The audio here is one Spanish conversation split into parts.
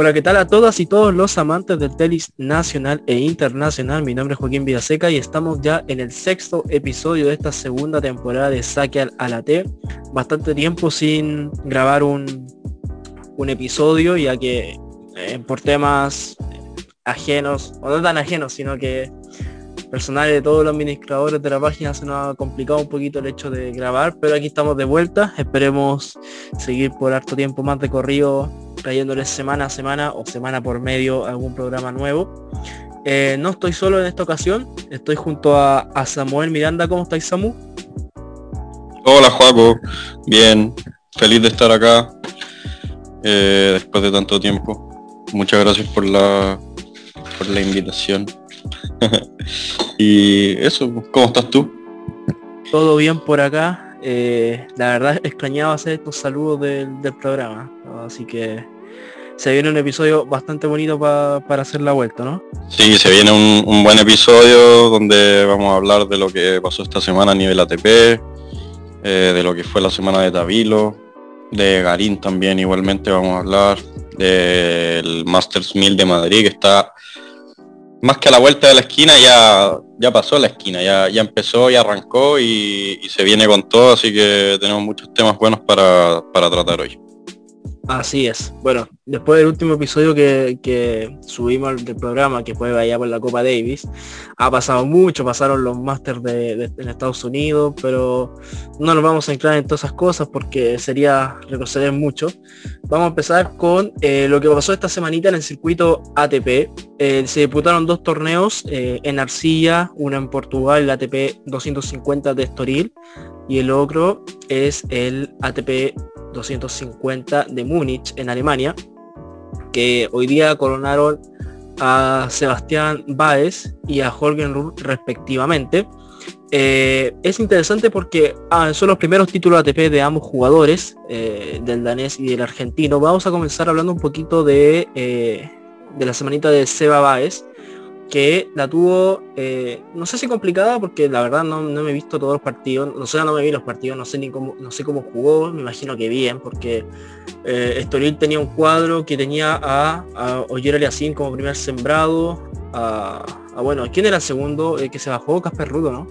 Hola, ¿qué tal a todas y todos los amantes del tenis nacional e internacional? Mi nombre es Joaquín Villaseca y estamos ya en el sexto episodio de esta segunda temporada de Saque a la T. Bastante tiempo sin grabar un, un episodio, ya que eh, por temas ajenos, o no tan ajenos, sino que personales de todos los administradores de la página se nos ha complicado un poquito el hecho de grabar, pero aquí estamos de vuelta. Esperemos seguir por harto tiempo más de corrido, trayéndoles semana a semana o semana por medio algún programa nuevo. Eh, no estoy solo en esta ocasión, estoy junto a, Samuel Miranda. ¿Cómo estáis, Samu? Hola, Juaco. Bien, feliz de estar acá eh, después de tanto tiempo. Muchas gracias por la, por la invitación. y eso, ¿cómo estás tú? Todo bien por acá. Eh, la verdad extrañaba hacer estos saludos del, programa. Así que se viene un episodio bastante bonito para hacer la vuelta, ¿no? Sí, se viene un, buen episodio donde vamos a hablar de lo que pasó esta semana a nivel ATP, eh, de lo que fue la semana de Tabilo, de Garín también igualmente vamos a hablar, del Masters 1000 de Madrid que está más que a la vuelta de la esquina, ya, ya pasó la esquina, ya, ya empezó y arrancó y, se viene con todo, así que tenemos muchos temas buenos para, para tratar hoy. Así es. Bueno, después del último episodio que, subimos del programa, que fue allá por la Copa Davis, ha pasado mucho, pasaron los Masters de, en Estados Unidos, pero no nos vamos a entrar en todas esas cosas porque sería retroceder mucho. Vamos a empezar con eh, lo que pasó esta semanita en el circuito ATP. Eh, se disputaron dos torneos eh, en arcilla, uno en Portugal, el ATP 250 de Estoril, y el otro es el ATP 250 de Múnich en Alemania, que hoy día coronaron a Sebastián Baez y a Jorgen Ruhl respectivamente. Eh, es interesante porque ah, son los primeros títulos ATP de ambos jugadores, eh, del danés y del argentino. Vamos a comenzar hablando un poquito de, eh, de la semanita de Seba Baez, que la tuvo, eh, no sé si complicada, porque la verdad no, me he visto todos los partidos, no sé, no me vi los partidos, no sé ni cómo, no sé cómo jugó, me imagino que bien, porque eh, Estoril tenía un cuadro que tenía a, a Oyer Aliassín como primer sembrado, a, bueno, ¿quién era el segundo que se bajó? Casper Rudo, ¿no?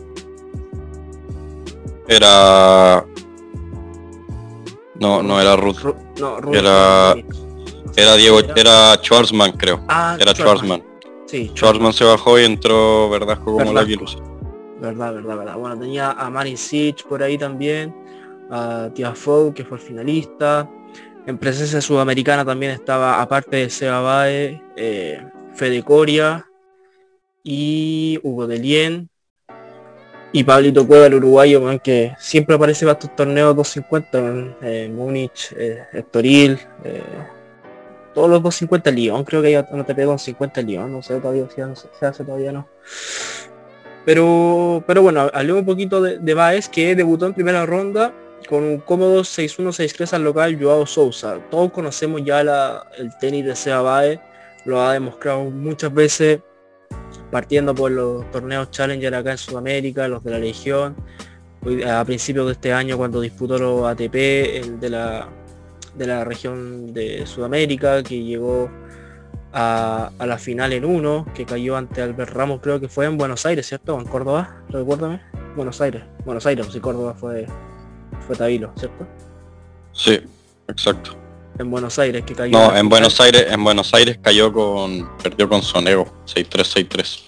Era... No, no era Ruth. no, era... Era Diego, era Schwarzman creo. Ah, era Schwarzman. Sí. Schwarzman se bajó y entró Verdasco como la virus. Verdad, verdad, verdad. Bueno, tenía a Marin Sich por ahí también, a Tiafoe, que fue el finalista. En presencia sudamericana también estaba, aparte de Seba Bae, eh, Fede Coria y Hugo Delien y Pablito Cueva, el uruguayo, que siempre aparece para estos torneos 250 en, en Múnich, eh, Estoril, eh, todos los 250 Lyon, creo que hay una TP con 50 Lyon, no sé todavía si se hace todavía no. Pero, pero bueno, hablemos un poquito de, de Baez que debutó en primera ronda con un cómodo 6-1 6-3 al local Joao Sousa. Todos conocemos ya el tenis de Seba Baez, lo ha demostrado muchas veces partiendo por los torneos Challenger acá en Sudamérica, los de la Legión, a principios de este año cuando disputó los ATP, el de la de la región de Sudamérica, que llegó a, la final en uno, que cayó ante Albert Ramos, creo que fue en Buenos Aires, ¿cierto? ¿O en Córdoba? Recuérdame. Buenos Aires. Buenos Aires, si Córdoba fue, fue Tabilo, ¿cierto? Sí, exacto. En Buenos Aires, que cayó. No, en Buenos Aires, en Buenos Aires cayó con. perdió con Sonego, 6-3-6-3.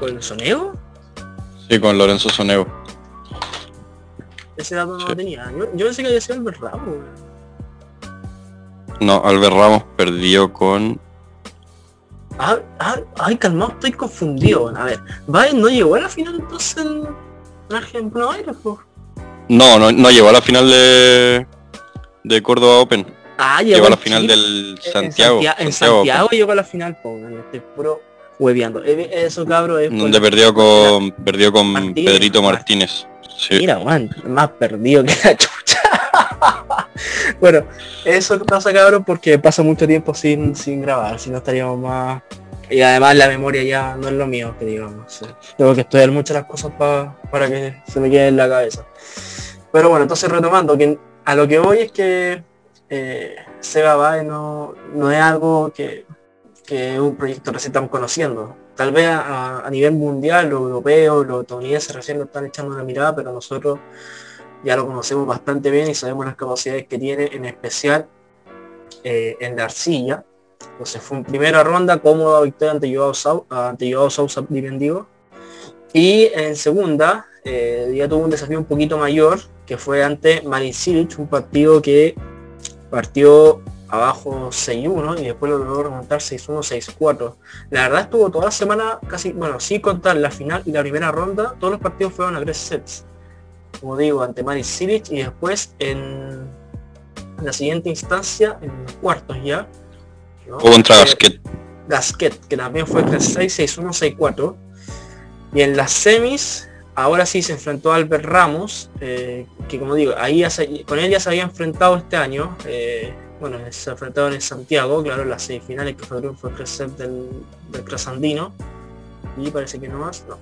¿Con Sonego? Sí, con Lorenzo Sonego. Ese dato no lo tenía. Yo, pensé que había sido Albert Ramos. No, Albert Ramos perdió con. Ah, ah, ay, calmado, estoy confundido. A ver, ¿Baez no llegó a la final entonces en Argentina No, no, no llegó a la final de, de Córdoba Open. Ah, llegó, a la final del Santiago. En Santiago, llegó a la final, pues, estoy puro hueveando. Eh, eso cabro es. Donde perdió con, perdió con Pedrito Martínez. Mira, Juan, más perdido que la chucha. bueno, eso pasa cabrón porque pasa mucho tiempo sin, sin grabar, si no estaríamos más. Y además la memoria ya no es lo mío, que digamos. Tengo que estudiar muchas las cosas para que se me quede en la cabeza. Pero bueno, entonces retomando, que a lo que voy es que eh, Seba Bae no, no es algo que, que un proyecto recién estamos conociendo. Tal vez a, nivel mundial, los europeos, los estadounidenses recién lo están echando una mirada, pero nosotros ya lo conocemos bastante bien y sabemos las capacidades que tiene, en especial eh, en la arcilla. Entonces fue en primera ronda cómoda victoria ante Joao, Sousa, ante Joao Sousa. Y en segunda, eh, ya tuvo un desafío un poquito mayor, que fue ante Marin Cilic, un partido que partió abajo 6-1 y después lo logró remontar 6-1, 6-4. La verdad estuvo toda la semana casi, bueno, sí contar la final y la primera ronda, todos los partidos fueron a tres sets. Como digo, ante Maris Silic y después en la siguiente instancia, en los cuartos ya. ¿no? contra Gasquet. Gasquet, que también fue 3-6, 6-1, 6-4. Y en las semis, ahora sí se enfrentó a Albert Ramos, eh, que como digo, ahí con él ya se había enfrentado este año. Eh, bueno, se enfrentaron en Santiago, claro, en las semifinales que fue el triunfo del, del Crasandino. Y parece que no más, no.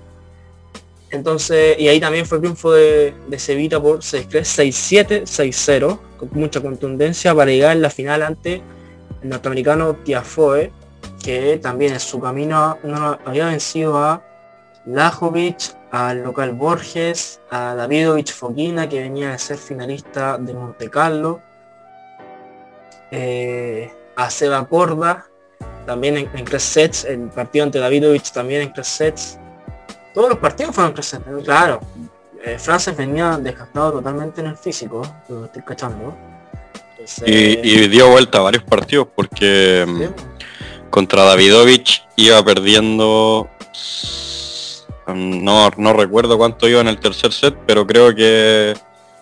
Entonces, y ahí también fue el triunfo de, de Sevilla por 6-7, 6-0, con mucha contundencia para llegar en la final ante el norteamericano Tiafoe, que también en su camino había vencido a Lajovic, al local Borges, a Davidovich Foquina, que venía de ser finalista de Monte Carlo, eh, a Seba Corda, también en, en sets, el partido ante Davidovich también en tres sets. Todos los partidos fueron en sets, claro. Eh, Frances venía desgastado totalmente en el físico, lo estoy cachando. y, dio vuelta a varios partidos porque mm, contra Davidovich iba perdiendo mm, no, no recuerdo cuánto iba en el tercer set, pero creo que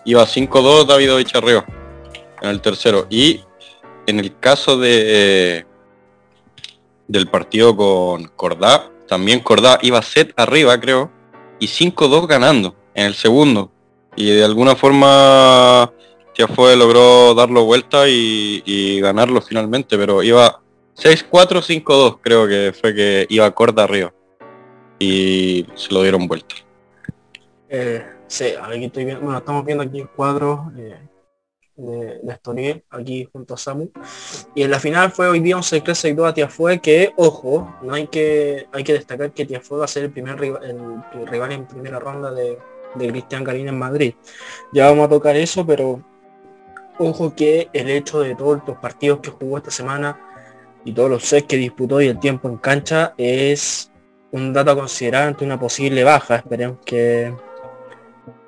iba 5-2 Davidovich arriba en el tercero. Y en el caso de del partido con Cordá, también Cordá iba set arriba, creo, y 5-2 ganando en el segundo. Y de alguna forma ya fue, logró darlo vuelta y, ganarlo finalmente, pero iba 6-4, 5-2, creo que fue que iba Corda arriba. Y se lo dieron vuelta. Eh, sí, aquí estoy viendo, bueno, estamos viendo aquí el cuadro. Eh, de, de aquí junto a Samu. Y en la final fue hoy día un 6-3 a Tiafue que, ojo, no hay que hay que destacar que Tiafue va a ser el primer rival, el, rival en primera ronda de, de Cristian Garín en Madrid. Ya vamos a tocar eso, pero ojo que el hecho de todos los partidos que jugó esta semana y todos los sets que disputó y el tiempo en cancha es un dato a considerar ante una posible baja. Esperemos que,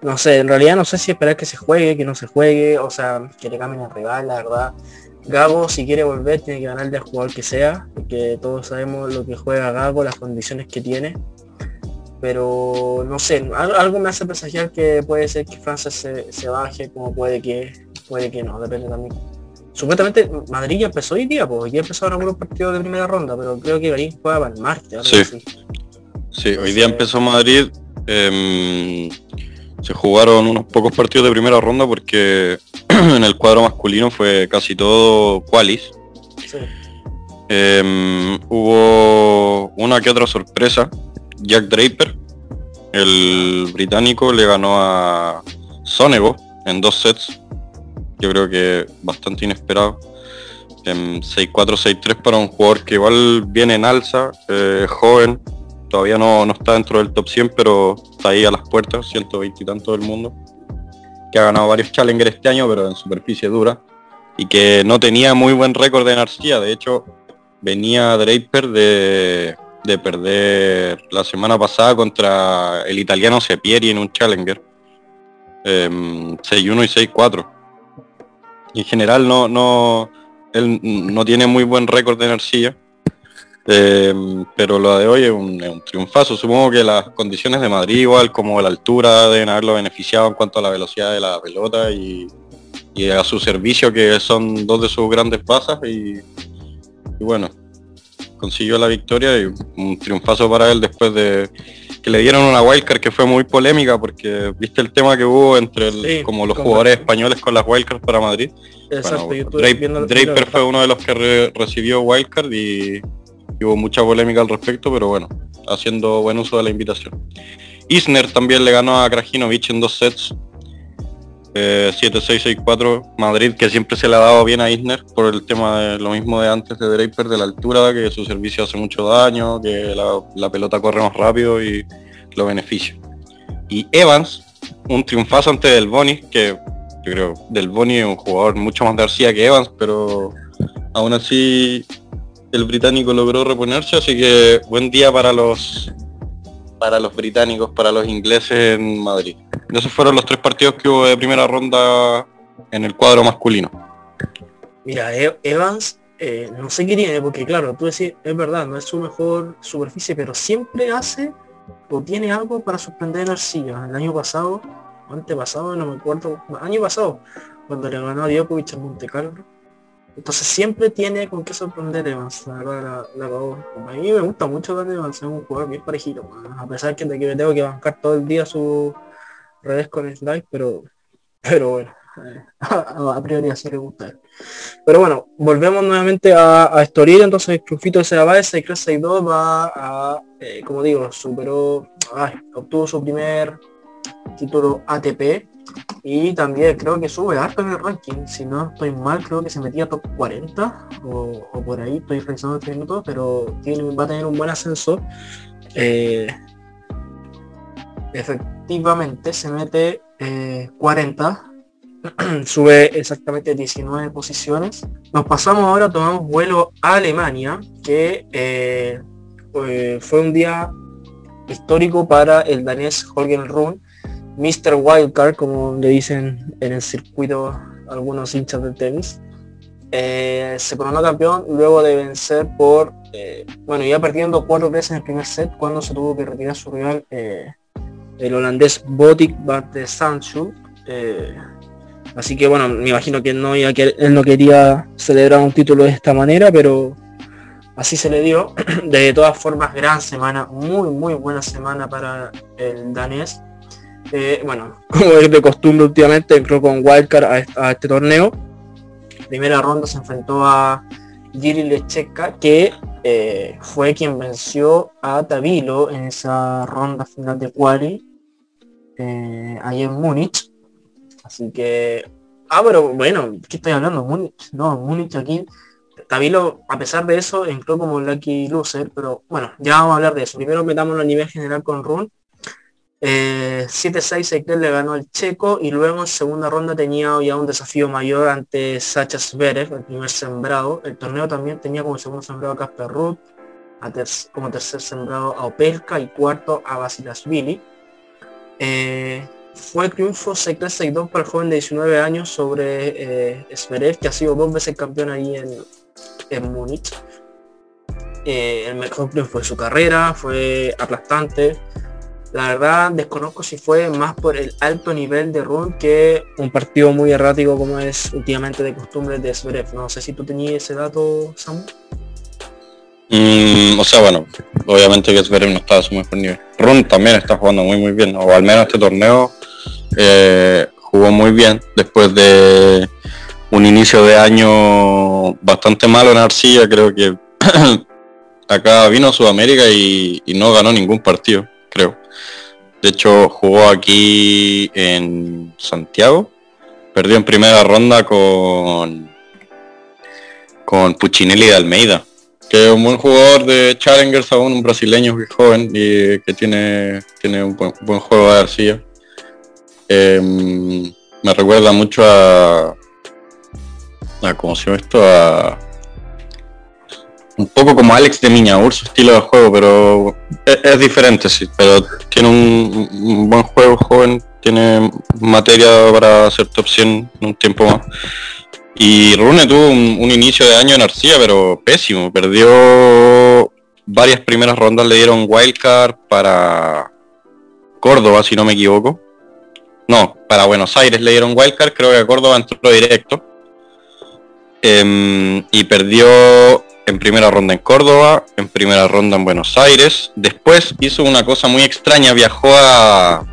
no sé, en realidad no sé si esperar que se juegue, que no se juegue, o sea, que le cambien al rival, la verdad. Gago, si quiere volver, tiene que ganarle al jugador que sea, porque todos sabemos lo que juega Gago, las condiciones que tiene. Pero no sé, algo me hace presagiar que puede ser que Francia se, baje, como puede que puede que no, depende también. Supuestamente Madrid ya empezó hoy día, pues ya empezaron algunos partidos de primera ronda, pero creo que Garín juega para el martes. Sí. sí, hoy día empezó Madrid. Em, se jugaron unos pocos partidos de primera ronda porque en el cuadro masculino fue casi todo qualis. Em, hubo una que otra sorpresa. Jack Draper, el británico, le ganó a Sonego en dos sets. Yo creo que bastante inesperado. En 6-4, 6-3 para un jugador que igual viene en alza, eh, joven, todavía no, está dentro del top 100, pero está ahí a las puertas, 120 y tanto del mundo, que ha ganado varios challengers este año, pero en superficie dura, y que no tenía muy buen récord en arcilla, de hecho venía Draper de, de perder la semana pasada contra el italiano Sepieri en un challenger, 6-1 em, y 6-4. En general no, no, él no tiene muy buen récord en arcilla, eh, pero lo de hoy es un, triunfazo. Supongo que las condiciones de Madrid igual como la altura deben haberlo beneficiado en cuanto a la velocidad de la pelota y, a su servicio que son dos de sus grandes pasas y, bueno, consiguió la victoria y un triunfazo para él después de que le dieron una wildcard que fue muy polémica porque viste el tema que hubo entre como los jugadores españoles con las wildcards para Madrid. Draper, fue uno de los que recibió wildcard y hubo mucha polémica al respecto, pero bueno, haciendo buen uso de la invitación. Isner también le ganó a Krajinovic en dos sets. eh, 7-6-6-4 Madrid, que siempre se le ha dado bien a Isner por el tema de lo mismo de antes de Draper, de la altura, que su servicio hace mucho daño, que la, pelota corre más rápido y lo beneficia. Y Evans, un triunfazo ante Del Boni, que yo creo Del Boni es un jugador mucho más de García que Evans, pero aún así el británico logró reponerse, así que buen día para los para los británicos, para los ingleses en Madrid. Esos fueron los tres partidos que hubo de primera ronda en el cuadro masculino. Mira, e- Evans, eh, no sé qué tiene, porque claro, tú decís, es verdad, no es su mejor superficie, pero siempre hace o tiene algo para sorprender a Arcilla. El año pasado, antepasado, no me acuerdo, año pasado, cuando le ganó a Djokovic en Monte Carlo, entonces siempre tiene con qué sorprender Evans, la verdad la, A mí me gusta mucho darle Evans, es un jugador bien parejito, a pesar que, de que me tengo que bancar todo el día sus redes con el like, pero, pero bueno, eh, a, priori así le gusta. Pero bueno, volvemos nuevamente a, a Estoril, entonces Crufito se va, ese 2 va a, eh, como digo, superó, obtuvo su primer título ATP y también creo que sube harto en el ranking. Si no estoy mal, creo que se metía top 40 o, por ahí. Estoy revisando este minuto, pero tiene, va a tener un buen ascenso. Eh, efectivamente se mete 40. Eh, sube exactamente 19 posiciones. Nos pasamos ahora, tomamos vuelo a Alemania, que eh, fue un día histórico para el danés Holger Run Mr. Wildcard, como le dicen en el circuito algunos hinchas del tenis. Eh, se coronó campeón luego de vencer por, eh, bueno, ya perdiendo cuatro veces en el primer set cuando se tuvo que retirar su rival, eh, el holandés Botic Bart de Sancho. así que bueno, me imagino que, no, que él no quería celebrar un título de esta manera, pero así se le dio. De todas formas, gran semana, muy, muy buena semana para el danés. Eh, bueno, como es de costumbre últimamente, entró con Wildcard a, este torneo. Primera ronda se enfrentó a Giri Lecheca, que eh, fue quien venció a Tavilo en esa ronda final de quali eh, ahí en Múnich. Así que... Ah, pero bueno, ¿qué estoy hablando? Múnich. No, Múnich aquí. Tavilo, a pesar de eso, entró como lucky loser, pero bueno, ya vamos a hablar de eso. Primero metámonos a nivel general con Run 7-6 eh, le ganó al checo y luego en segunda ronda tenía ya un desafío mayor ante Sacha Zverev, el primer sembrado. El torneo también tenía como segundo sembrado a Casper Ruth, como tercer sembrado a Opelka y cuarto a Basilashvili. Eh, fue triunfo 6-3-6-2 para el joven de 19 años sobre eh, que ha sido dos veces campeón ahí en, en Múnich. Eh, el mejor triunfo de su carrera, fue aplastante. La verdad desconozco si fue más por el alto nivel de run que un partido muy errático como es últimamente de costumbre de Zverev. No sé si tú tenías ese dato, Samu. Mm, o sea, bueno, obviamente que Zverev no está a su mejor nivel. Run también está jugando muy muy bien, o al menos este torneo eh, jugó muy bien después de un inicio de año bastante malo en Arcilla, creo que acá vino a Sudamérica y no ganó ningún partido, creo. De hecho, jugó aquí en Santiago. Perdió en primera ronda con con Puccinelli de Almeida, que es un buen jugador de Challengers aún, un brasileño que joven y que tiene, tiene un buen, juego de arcilla. Em, me recuerda mucho a, a ¿cómo se llama esto? Un poco como Alex de Miñaur, su estilo de juego, pero es, diferente, sí, pero tiene un, buen juego joven, tiene materia para ser top 100 en un tiempo más. Y Rune tuvo un, inicio de año en Arcilla, pero pésimo, perdió varias primeras rondas, le dieron wildcard para Córdoba, si no me equivoco. No, para Buenos Aires le dieron wildcard, creo que a Córdoba entró directo. Em, y perdió en primera ronda en Córdoba, en primera ronda en Buenos Aires. Después hizo una cosa muy extraña, viajó a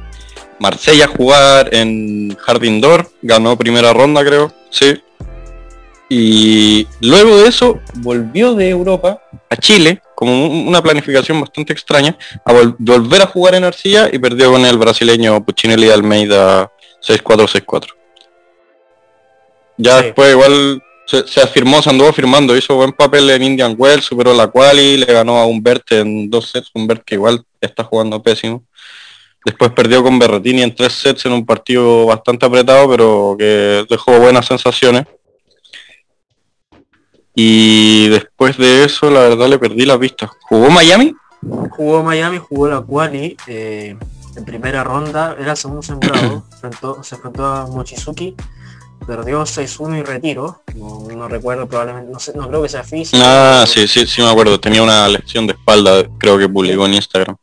Marsella a jugar en Jardín d'Or, ganó primera ronda creo, sí. Y luego de eso volvió de Europa a Chile, como una planificación bastante extraña, a volver a jugar en Arcilla y perdió con el brasileño Puccinelli Almeida 6-4-6-4. Ya después igual se, afirmó, se anduvo firmando, hizo buen papel en Indian Wells, superó la quali, le ganó a Humbert en dos sets, Humbert que igual está jugando pésimo. Después perdió con Berretini en tres sets en un partido bastante apretado, pero que dejó buenas sensaciones. Y después de eso, la verdad, le perdí la pista. ¿Jugó Miami? Jugó Miami, jugó la quali. Eh, en primera ronda, era segundo sembrado, se enfrentó a Mochizuki perdió 6-1 y retiro. No, recuerdo, probablemente, no, sé, no creo que sea físico. Ah, sí, sí, sí me acuerdo. Tenía una lesión de espalda, creo que publicó en Instagram.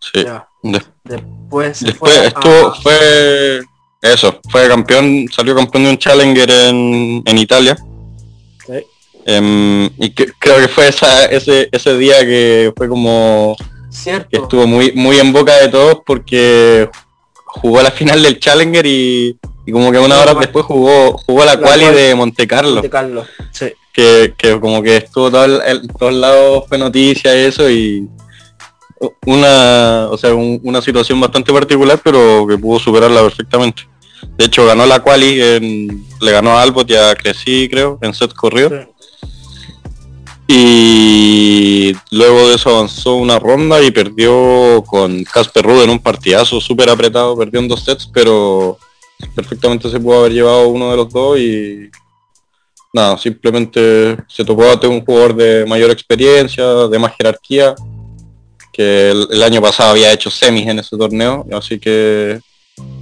Sí. después después esto fue eso, fue campeón, salió campeón de un Challenger en, en Italia. Em, y creo que fue esa, ese, ese día que fue como Cierto. que estuvo muy, muy en boca de todos porque jugó la final del Challenger y y como que una hora después jugó jugó la, quali de Monte Carlo. Que, como que estuvo todo el, todos lados fue noticia y eso y una o sea una situación bastante particular pero que pudo superarla perfectamente. De hecho ganó la quali en, le ganó a Albot y a Creci creo en set corrido. Y luego de eso avanzó una ronda y perdió con Casper Ruud en un partidazo súper apretado, perdió en dos sets, pero perfectamente se pudo haber llevado uno de los dos y nada, simplemente se topó a un jugador de mayor experiencia, de más jerarquía, que el, año pasado había hecho semis en ese torneo, así que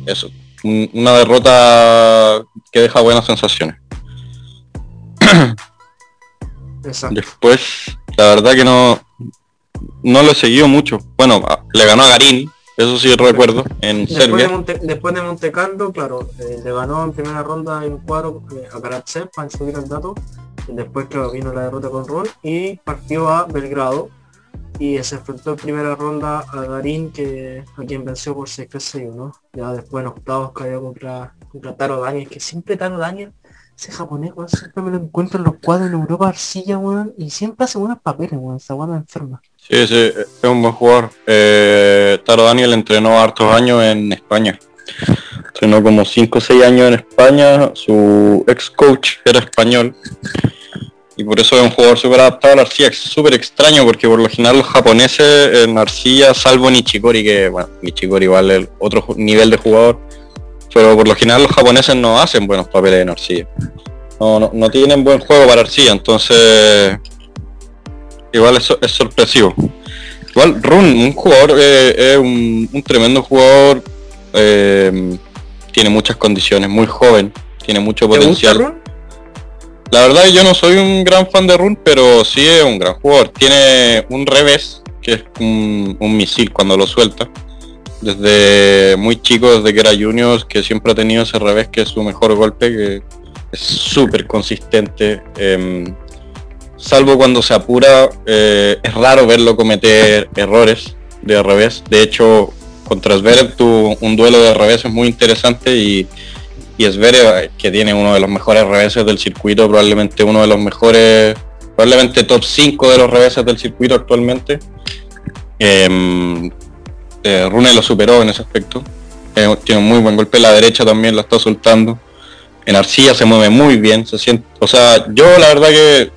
eso, una derrota que deja buenas sensaciones. Después, la verdad que no, no lo he seguido mucho. Bueno, le ganó a Garín, eso sí recuerdo, en después Serbia. De Monte, después de Monte Carlo, claro, eh, le ganó en primera ronda en cuadro eh, a Karatsev para subir el dato. después claro, vino la derrota con Ron y partió a Belgrado y se enfrentó en primera ronda a Garín que a quien venció por 6 1 ya después en octavos cayó contra, contra Taro Daniel que siempre Taro Daniel ese japonés siempre me lo encuentro en los cuadros en Europa Arcilla y siempre hace buenos papeles weón, esa buena enferma Sí, sí, es un buen jugador. Eh, Taro Daniel entrenó hartos años en España. Entrenó como 5 o 6 años en España. Su ex coach era español. Y por eso es un jugador súper adaptado a la arcilla. Es súper extraño porque por lo general los japoneses en arcilla, salvo Nichikori, que bueno, Nichikori vale el otro nivel de jugador. Pero por lo general los japoneses no hacen buenos papeles en arcilla. No, no, no tienen buen juego para arcilla. Entonces igual es, es sorpresivo. Igual Run, un jugador, eh, es un, tremendo jugador, eh, tiene muchas condiciones, muy joven, tiene mucho potencial. La verdad yo no soy un gran fan de Run, pero sí es un gran jugador. Tiene un revés, que es un, misil cuando lo suelta. Desde muy chico, desde que era junior, que siempre ha tenido ese revés, que es su mejor golpe, que es súper consistente. Em, salvo cuando se apura, eh, es raro verlo cometer errores de revés. De hecho, contra Zverev tuvo un duelo de reveses muy interesante y, y Zverev, que tiene uno de los mejores reveses del circuito, probablemente uno de los mejores, probablemente top 5 de los reveses del circuito actualmente. Em, eh, Rune lo superó en ese aspecto. Eh, tiene un muy buen golpe, la derecha también la está soltando. En arcilla se mueve muy bien, se siente, o sea, yo la verdad que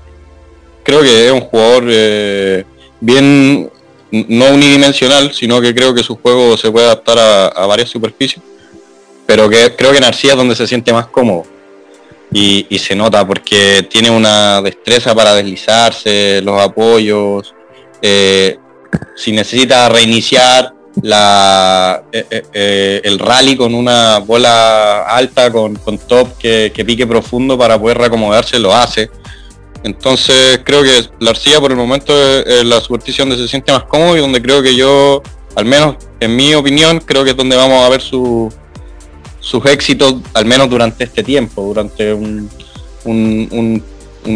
creo que es un jugador eh, bien, no unidimensional, sino que creo que su juego se puede adaptar a, varias superficies, pero que creo que en Arcía es donde se siente más cómodo. Y, se nota porque tiene una destreza para deslizarse, los apoyos, eh, si necesita reiniciar la, eh, el rally con una bola alta, con, top que, que, pique profundo para poder reacomodarse, lo hace. Entonces creo que la arcilla por el momento es, la superstición donde se siente más cómodo y donde creo que yo, al menos en mi opinión, creo que es donde vamos a ver sus éxitos, al menos durante este tiempo, durante un,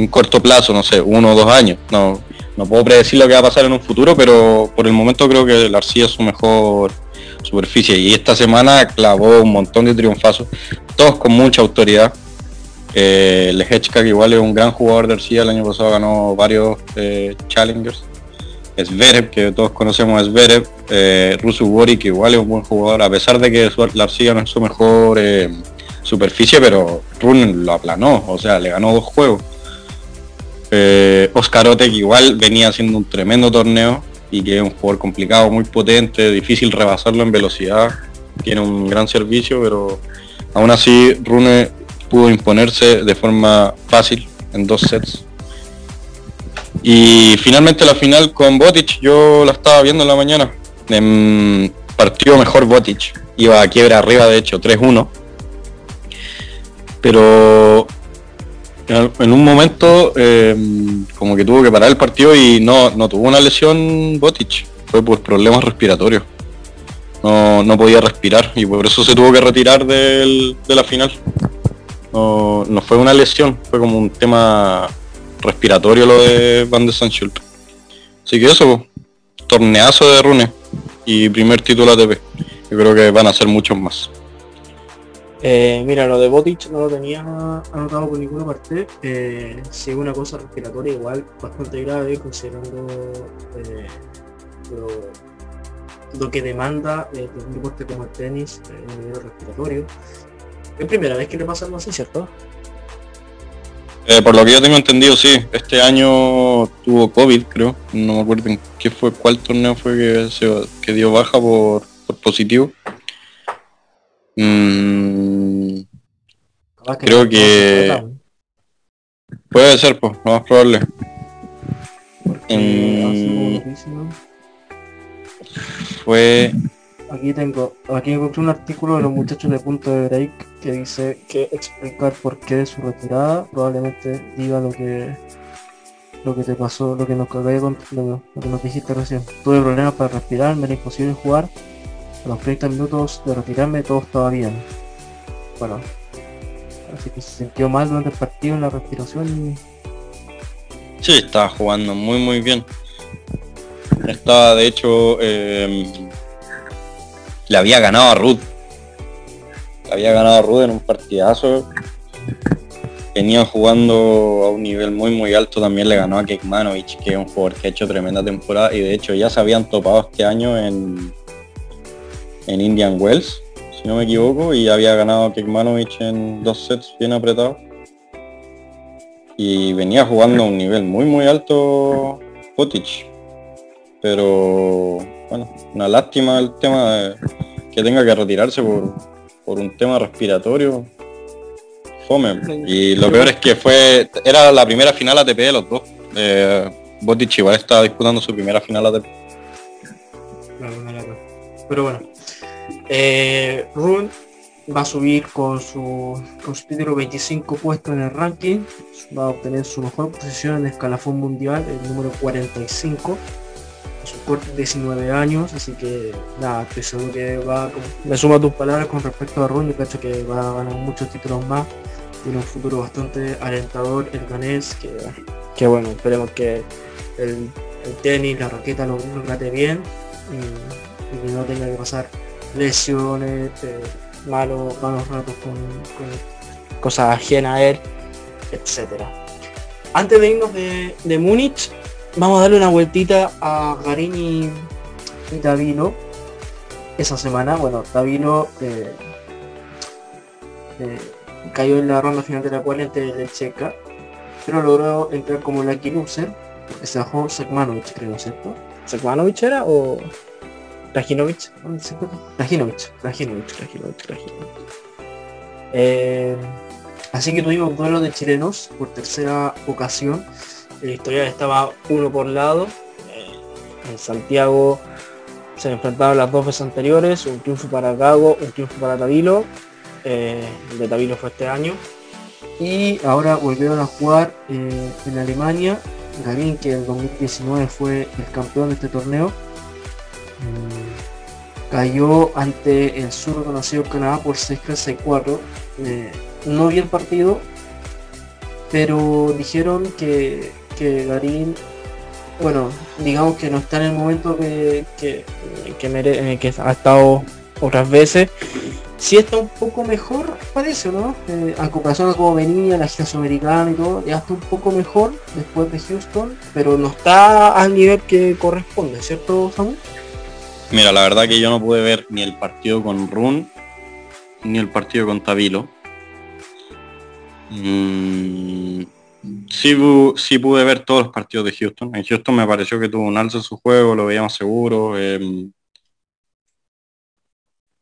corto plazo, no sé, uno o dos años. No, no puedo predecir lo que va a pasar en un futuro, pero por el momento creo que la arcilla es su mejor superficie y esta semana clavó un montón de triunfazos, todos con mucha autoridad. Eh, Lejechka, que igual es un gran jugador de arcilla, el año pasado ganó varios eh, challengers. Zverev, que todos conocemos a Zverev, eh, Rusu Gori, que igual es un buen jugador, a pesar de que la arcilla no es su mejor eh, superficie, pero Run lo aplanó, o sea, le ganó dos juegos. Eh, Oscar Otek igual venía haciendo un tremendo torneo y que es un jugador complicado, muy potente, difícil rebasarlo en velocidad, tiene un gran servicio, pero aún así Rune pudo imponerse de forma fácil en dos sets. Y finalmente la final con Botic, yo la estaba viendo en la mañana. En partido mejor Botic, iba a quiebra arriba de hecho 3-1. Pero en un momento eh, como que tuvo que parar el partido y no, no tuvo una lesión Botic, fue por problemas respiratorios. No, no, podía respirar y por eso se tuvo que retirar del, de la final. No, no, fue una lesión, fue como un tema respiratorio lo de Van de Sanschult. Así que eso, torneazo de Rune y primer título ATP. Yo creo que van a ser muchos más. Eh, mira, lo de Botic no lo tenía anotado por ninguna parte. Eh, si es una cosa respiratoria igual bastante grave considerando eh, lo, que demanda de un deporte como el tenis en el nivel respiratorio. Es primera vez que le pasa algo así, ¿cierto? por lo que yo tengo entendido, sí. Este año tuvo COVID, creo. No me acuerdo en qué fue, cuál torneo fue que, se, que dio baja por, por positivo. Mm, creo que puede ser, pues, lo más probable. fue aquí tengo aquí encontré un artículo de los muchachos de punto de break que dice que explicar por qué su retirada probablemente diga lo que lo que te pasó lo que nos lo, lo que nos dijiste recién tuve problemas para respirar me era imposible jugar a los 30 minutos de retirarme todo estaba bien. Bueno, así que se sintió mal durante el partido en la respiración y... Sí, estaba jugando muy muy bien. Estaba de hecho... Em, le había ganado a Ruth. Le había ganado a Ruth en un partidazo. Venía jugando a un nivel muy muy alto, también le ganó a Kekmanovic, que es un jugador que ha hecho tremenda temporada y de hecho ya se habían topado este año en, en Indian Wells, si no me equivoco, y había ganado Kekmanovic en dos sets bien apretados. Y venía jugando a un nivel muy muy alto Potic. Pero bueno, una lástima el tema de que tenga que retirarse por, por un tema respiratorio. Fome. Y lo peor es que fue. Era la primera final ATP de los dos. Eh, Botic igual estaba disputando su primera final ATP. Pero bueno, eh, va a subir con su, título 25 puesto en el ranking, va a obtener su mejor posición en el escalafón mundial, el número 45, a su corte 19 años, así que nada, estoy que va, me suma tus palabras con respecto a Rune, yo que va a ganar muchos títulos más, tiene un futuro bastante alentador el ganés, que, que bueno, esperemos que el, tenis, la raqueta lo, lo trate bien y, y que no tenga que pasar lesiones, eh, malos, malos ratos con, cosas ajenas a él, etcétera. Antes de irnos de, de Múnich, vamos a darle una vueltita a Garín y, Davino esa semana. Bueno, Davino eh, eh, cayó en la ronda final de la cual entre Checa, pero logró entrar como lucky loser, porque se bajó Sekmanovic, creo, ¿cierto? ¿Sekmanovic era o...? Krajinovic, Krajinovic, Krajinovic, eh, así que tuvimos duelo de chilenos por tercera ocasión. La historia estaba uno por lado. Eh, en Santiago se enfrentaban las dos veces anteriores, un triunfo para Gago, un triunfo para Tavilo. Eh, el de Tavilo fue este año. Y ahora volvieron a jugar en Alemania. Garín, que en 2019 fue el campeón de este torneo, cayó ante el sur conocido Canadá por 6-3-6-4. Eh, no vi el partido, pero dijeron que, que Garín, bueno, digamos que no está en el momento que, que, que, que ha estado otras veces. Sí está un poco mejor, parece, ¿no? Eh, a comparación a como venía, la gira sudamericana y todo, ya está un poco mejor después de Houston, pero no está al nivel que corresponde, ¿cierto, Samuel? Mira, la verdad que yo no pude ver ni el partido con Run ni el partido con Tabilo. Mm, sí, pude ver todos los partidos de Houston. En Houston me pareció que tuvo un alza en su juego, lo veíamos seguro. Em,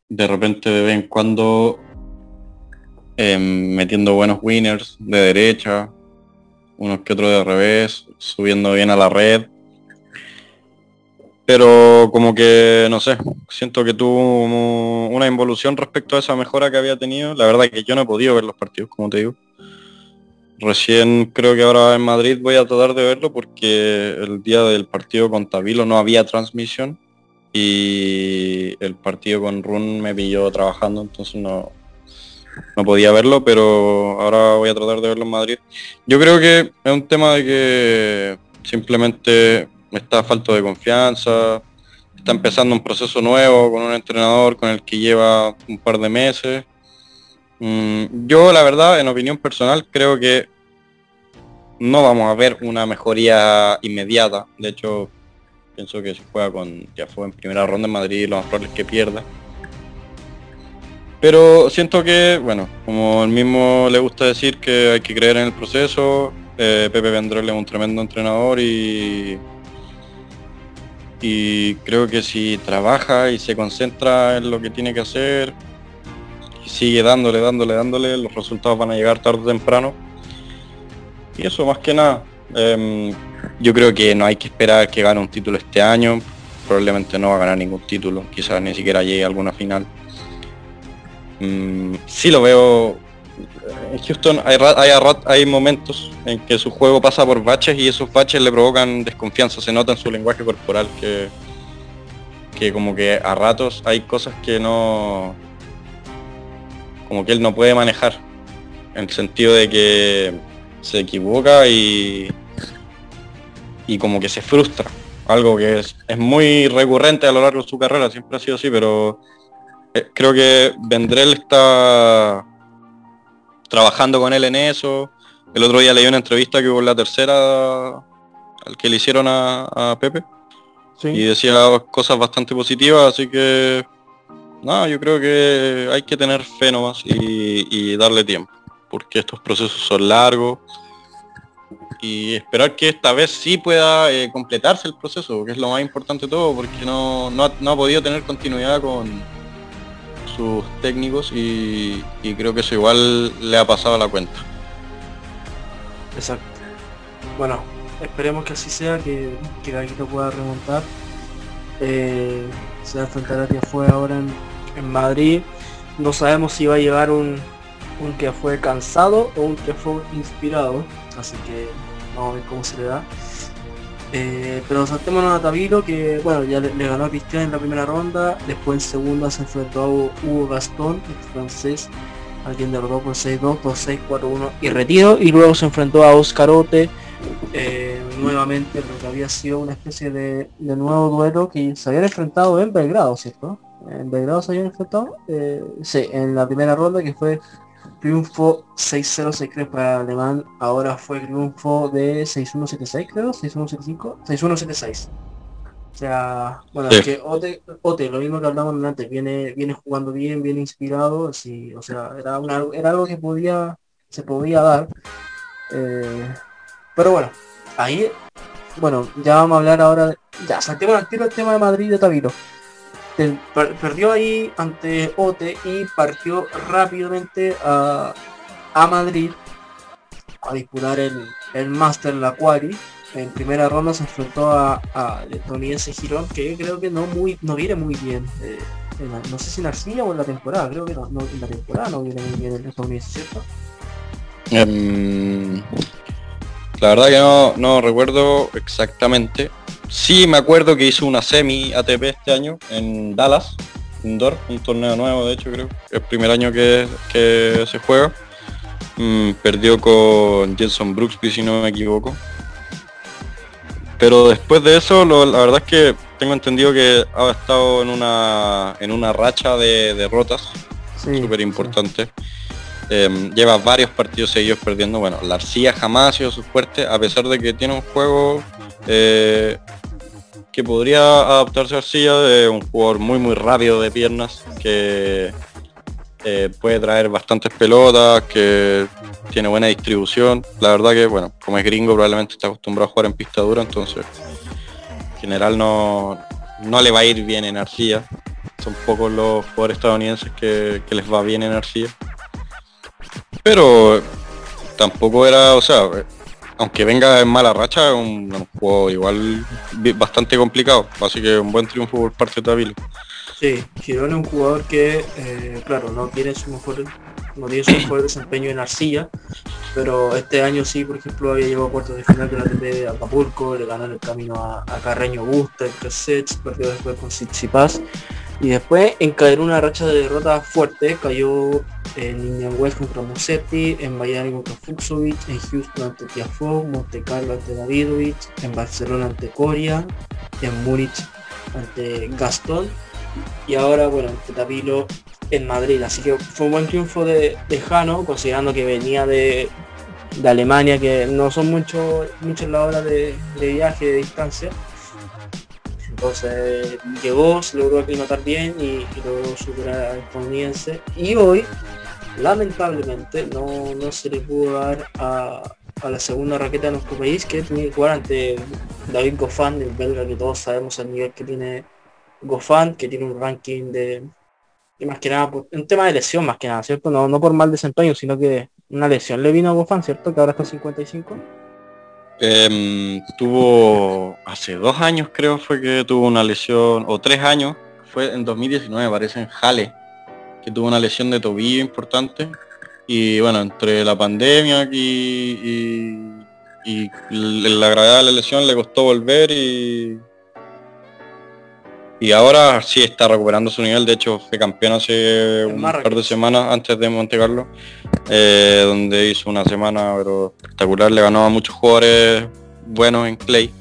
de repente de vez en cuando em, metiendo buenos winners de derecha, unos que otros de revés, subiendo bien a la red. Pero como que, no sé, siento que tuvo una involución respecto a esa mejora que había tenido. La verdad que yo no he podido ver los partidos, como te digo. Recién creo que ahora en Madrid voy a tratar de verlo porque el día del partido con Tabilo no había transmisión y el partido con Run me pilló trabajando, entonces no, no podía verlo, pero ahora voy a tratar de verlo en Madrid. Yo creo que es un tema de que simplemente está falta de confianza, está empezando un proceso nuevo con un entrenador con el que lleva un par de meses. Mm, yo la verdad, en opinión personal, creo que no vamos a ver una mejoría inmediata. De hecho, pienso que si juega con ya fue en primera ronda en Madrid, lo más probable que pierda. Pero siento que, bueno, como el mismo le gusta decir que hay que creer en el proceso, eh, Pepe Vendrell es un tremendo entrenador y, y creo que si trabaja y se concentra en lo que tiene que hacer sigue dándole, dándole, dándole, los resultados van a llegar tarde o temprano. Y eso más que nada. Em, yo creo que no hay que esperar que gane un título este año. Probablemente no va a ganar ningún título, quizás ni siquiera llegue a alguna final Mm, sí lo veo. En Houston hay, hay, momentos en que su juego pasa por baches y esos baches le provocan desconfianza. Se nota en su lenguaje corporal que, que como que a ratos hay cosas que no... como que él no puede manejar. En el sentido de que se equivoca y, y como que se frustra. Algo que es, es muy recurrente a lo largo de su carrera, siempre ha sido así, pero eh, creo que Vendrell está trabajando con él en eso. El otro día leí una entrevista que hubo la tercera al que le hicieron a, Pepe. Y decía cosas bastante positivas, así que no, yo creo que hay que tener fe nomás y, darle tiempo, porque estos procesos son largos y esperar que esta vez sí pueda eh, completarse el proceso, que es lo más importante de todo, porque no, no ha podido tener continuidad con, sus técnicos y, creo que eso igual le ha pasado la cuenta. Exacto. Bueno, esperemos que así sea, que, que Gaguito pueda remontar. Eh, se va a enfrentar a que fue ahora en, Madrid. No sabemos si va a llevar un, un que fue cansado o un que fue inspirado. Así que vamos a ver cómo se le da. Eh, pero saltémonos a Tabilo, que bueno, ya le, ganó a Cristian en la primera ronda, después en segunda se enfrentó a Hugo Gastón, el francés, a quien derrotó por 6-2, por 6 4-1 y retiro, y luego se enfrentó a Oscarote, eh, nuevamente lo que había sido una especie de, nuevo duelo que se habían enfrentado en Belgrado, ¿cierto? En Belgrado se habían enfrentado, eh, sí, en la primera ronda que fue triunfo 6-0 se cree para Alemán, ahora fue triunfo de 6-1-7-6 creo, 6-1-7-5, 6-1-7-6. O sea, bueno, es que Ote, Ote, lo mismo que hablamos antes, viene, viene jugando bien, viene inspirado, sí, o sea, era, una, era algo que podía, se podía dar. Eh, pero bueno, ahí, bueno, ya vamos a hablar ahora, ya, saltemos al tiro el tema de Madrid de Tabilo perdió ahí ante Ote y partió rápidamente a, Madrid a disputar el, el Master La Quali. En primera ronda se enfrentó a, a ese Girón, que creo que no muy no viene muy bien. Eh, no sé si en la o en la temporada, creo que no, en la temporada no viene muy bien el estadounidense, ¿cierto? Em, la verdad que no, no recuerdo exactamente, Sí, me acuerdo que hizo una semi ATP este año en Dallas, indoor, un torneo nuevo de hecho creo, el primer año que, se juega. Mm, perdió con Jenson Brooksby si no me equivoco. Pero después de eso, la verdad es que tengo entendido que ha estado en una, en una racha de derrotas súper importante. Em, lleva varios partidos seguidos perdiendo. Bueno, la arcilla jamás ha sido su fuerte, a pesar de que tiene un juego eh, que podría adaptarse a Arcilla de un jugador muy muy rápido de piernas que, eh, puede traer bastantes pelotas, que tiene buena distribución. La verdad que, bueno, como es gringo, probablemente está acostumbrado a jugar en pista dura, entonces en general no, no le va a ir bien en arcilla. Son pocos los jugadores estadounidenses que, les va bien en arcilla. Pero tampoco era, o sea, aunque venga en mala racha, un, un juego igual bastante complicado. Así que un buen triunfo por parte de Tavilo. Sí, Girón es un jugador que, eh, claro, no tiene su mejor no tiene su mejor desempeño en arcilla, pero este año sí, por ejemplo, había llegado a cuartos de final de la TP de Acapulco, le ganó el camino a, Carreño Busta tres sets, perdió después con Tsitsipas, y después encadenó una racha de derrotas fuerte, cayó en Indian Wells contra Musetti, en Miami contra Fuxovic, en Houston ante Tiafoe, Monte Carlo ante Davidovich, en Barcelona ante Coria, en Múnich ante Gastón y ahora, bueno, Tapilo en Madrid. Así que fue un buen triunfo de, Jano, considerando que venía de, Alemania, que no son muchos muchas las horas de, viaje, de distancia. Entonces llegó, se logró aclimatar bien y, logró superar al estadounidense. Y hoy, lamentablemente, no, se le pudo dar a, la segunda raqueta de nuestro país, que tenía que jugar ante David Goffin, el belga, que todos sabemos el nivel que tiene Gofan, que tiene un ranking de, y más que nada, un tema de lesión más que nada, ¿cierto? No, no por mal desempeño, sino que una lesión le vino a Gofan, ¿cierto? Que ahora está 55. Em, tuvo hace dos años creo fue que tuvo una lesión, o tres años, fue en 2019 parece en Jale, que tuvo una lesión de tobillo importante. Y bueno, entre la pandemia y, y la gravedad de la lesión le costó volver y, y ahora sí está recuperando su nivel, de hecho fue campeón hace un par de semanas antes de Monte Carlo, eh, donde hizo una semana pero espectacular, le ganó a muchos jugadores buenos en Clay.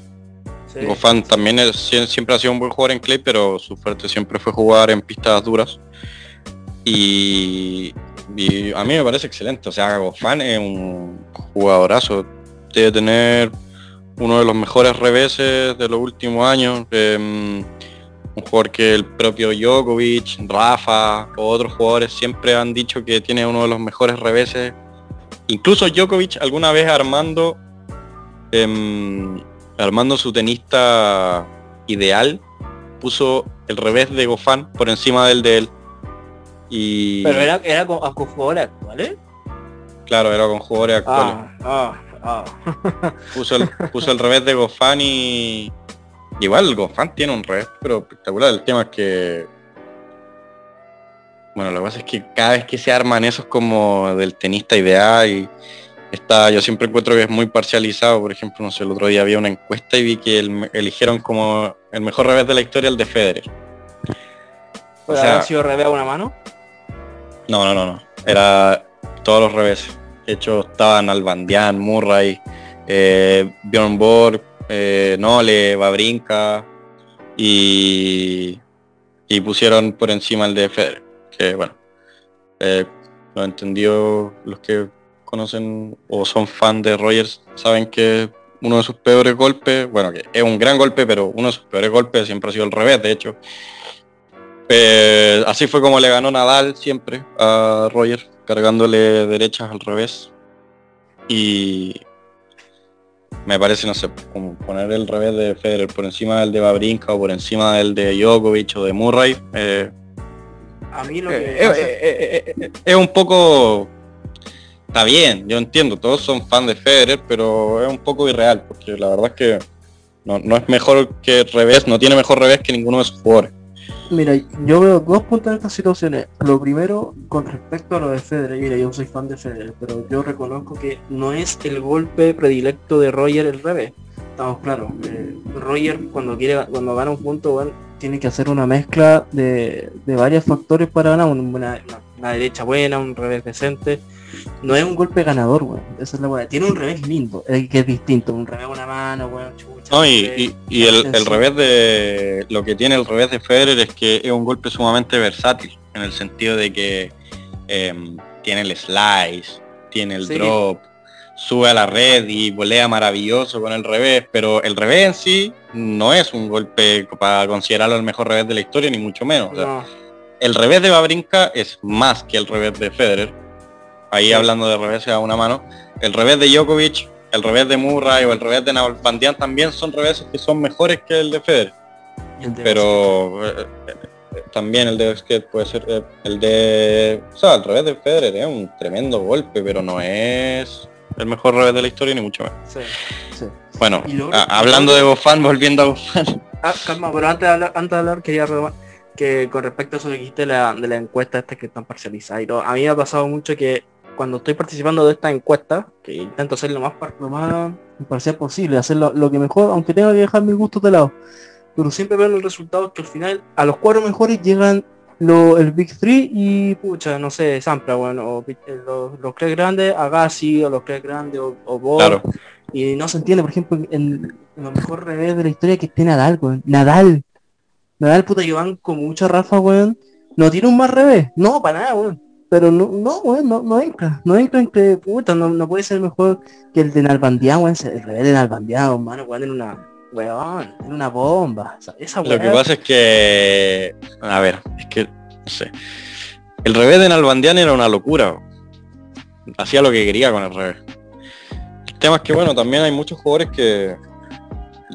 Sí, Gofan también siempre ha sido un buen jugador en Clay, pero su fuerte siempre fue jugar en pistas duras. Y, a mí me parece excelente, o sea, Gofan es un jugadorazo, debe tener uno de los mejores reveses de los últimos años. Em, un jugador que el propio Djokovic, Rafa o otros jugadores siempre han dicho que tiene uno de los mejores reveses. Incluso Djokovic alguna vez armando em, armando su tenista ideal puso el revés de Gofán por encima del de él. Y... Pero era, era con, jugadores actuales. Claro, era con jugadores actuales. Ah, ah, ah. puso, el, puso el revés de Gofán y, Igual el Gofan tiene un revés, pero espectacular. El tema es que. Bueno, lo que pasa es que cada vez que se arman esos como del tenista ideal y está, yo siempre encuentro que es muy parcializado. Por ejemplo, no sé, el otro día había una encuesta y vi que eligieron como el mejor revés de la historia el de Federer. ¿Puede haber sido revés a una mano? No, no, no, no. Era todos los reveses. De hecho, estaban Albandian, Murray, eh, Bjorn Borg, eh, Nole, Babrinka y, y pusieron por encima el de Federer, que bueno, eh, lo entendió los que conocen o son fan de Rogers, saben que uno de sus peores golpes, bueno, que es un gran golpe, pero uno de sus peores golpes siempre ha sido el revés, de hecho. Eh, así fue como le ganó Nadal siempre a Rogers, cargándole derechas al revés. Y, me parece, no sé, como poner el revés de Federer por encima del de Babrinka o por encima del de Djokovic o de Murray. Eh, a mí lo que eh, eh, es un poco está bien, yo entiendo, todos son fan de Federer, pero es un poco irreal, porque la verdad es que no, no es mejor que el revés, no tiene mejor revés que ninguno de sus jugadores. Mira, yo veo dos puntos en estas situaciones. Lo primero, con respecto a lo de Federer, mira, yo soy fan de Federer, pero yo reconozco que no es el golpe predilecto de Roger el revés. Estamos claros. Eh, Roger cuando quiere, cuando gana un punto, tiene que hacer una mezcla de, varios factores para ganar una, derecha buena, un revés decente. No es un golpe ganador, weón. Esa es la buena. Tiene un revés lindo, que es distinto. Un revés una mano, weón, no, y, el, revés de lo que tiene el revés de Federer es que es un golpe sumamente versátil, en el sentido de que em, tiene el slice, tiene el drop, sube a la red y volea maravilloso con el revés, pero el revés en sí no es un golpe para considerarlo el mejor revés de la historia, ni mucho menos. el revés de Babrinka es más que el revés de Federer. Ahí hablando de revés a una mano. El revés de Djokovic, el revés de Murray o el revés de Nalbandian también son reveses que son mejores que el de Federer. Pero eh, eh, también el de Skate puede ser eh, el de... O sea, el revés de Federer es un tremendo golpe, pero no es el mejor revés de la historia ni mucho menos. Bueno, hablando de Gofan, volviendo a Gofan. Ah, calma, pero antes de hablar, antes de hablar quería que con respecto a eso que dijiste de la, de la encuesta esta que están parcializadas y todo, a mí me ha pasado mucho que cuando estoy participando de esta encuesta, que intento hacer lo más, lo más imparcial posible, hacer lo, que mejor, aunque tenga que dejar mis gustos de lado, pero siempre veo los resultados que al final a los cuatro mejores llegan lo, el Big Three y pucha, no sé, Sampra, bueno, o, eh, los, los tres grandes, Agassi, o los tres grandes, o, o Y no se entiende, por ejemplo, en, lo mejor revés de la historia que esté Nadal, weón. Nadal. Nadal, puta, llevan con mucha Rafa, weón. No tiene un más revés. No, para nada, weón. Pero no, no, weón, no, no entra. No entra entre, puta, no, no puede ser mejor que el de Nalbandián, weón. El revés de Nalbandián, hermano, weón, en una, weón, en una bomba. esa Lo que pasa es que, a ver, es que, no sé. El revés de Nalbandián era una locura. Hacía lo que quería con el revés. El tema es que, bueno, también hay muchos jugadores que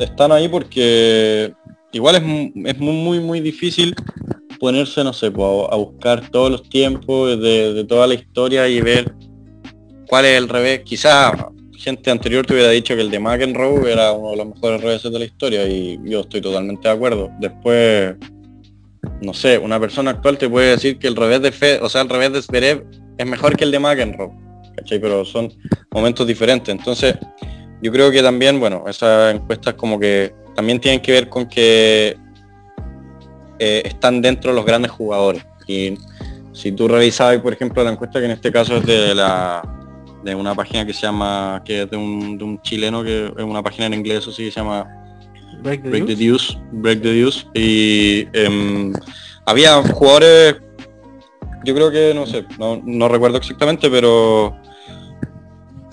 están ahí porque igual es, es muy, muy, muy difícil ponerse, no sé, a, buscar todos los tiempos de, toda la historia y ver cuál es el revés. Quizá gente anterior te hubiera dicho que el de McEnroe era uno de los mejores reveses de la historia y yo estoy totalmente de acuerdo. Después, no sé, una persona actual te puede decir que el revés de Fe, o sea, el revés de Zverev es mejor que el de McEnroe, ¿cachai? Pero son momentos diferentes. Entonces, yo creo que también, bueno, esas encuestas como que también tienen que ver con que eh, están dentro de los grandes jugadores. Y si tú revisabas, por ejemplo, la encuesta que en este caso es de la de una página que se llama, que es de un, chileno, que es una página en inglés, o sí, que se llama Break the, Deuce. Break the Deuce. Y em, había jugadores, yo creo que, no sé, no, recuerdo exactamente, pero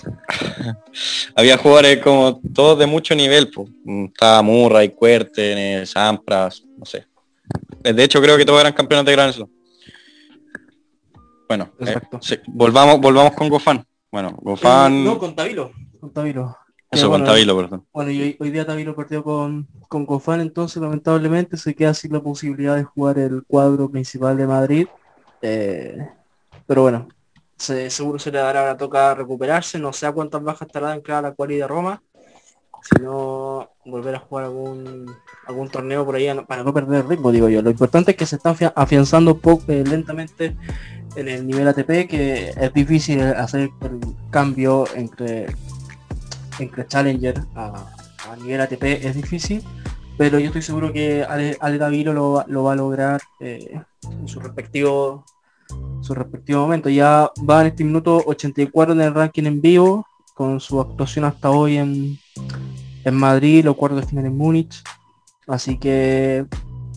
había jugadores como todos de mucho nivel, pues. Estaba Murray, Cuerten, Sampras, no sé. De hecho, creo que todos eran campeones de Grand Slam. Bueno, eh, volvamos, volvamos con Gofán. Bueno, Gofán. Eh, no, con Tabilo. Con Tabilo. Eso, con Tabilo, perdón. Bueno, y hoy, día Tabilo partió con, con Gofán, entonces lamentablemente se queda sin la posibilidad de jugar el cuadro principal de Madrid. Eh, pero bueno, seguro se le dará la toca recuperarse, no sé a cuántas bajas estará en cada la cual de Roma sino volver a jugar algún algún torneo por ahí para no perder el ritmo, digo yo. Lo importante es que se está afianzando poco, eh, lentamente en el nivel ATP, que es difícil hacer el cambio entre, entre Challenger a, nivel ATP, es difícil, pero yo estoy seguro que Ale, Davilo lo, va a lograr eh, en su respectivo su respectivo momento. Ya va en este minuto 84 en el ranking en vivo, con su actuación hasta hoy en, en Madrid, los cuartos de final en Múnich. Así que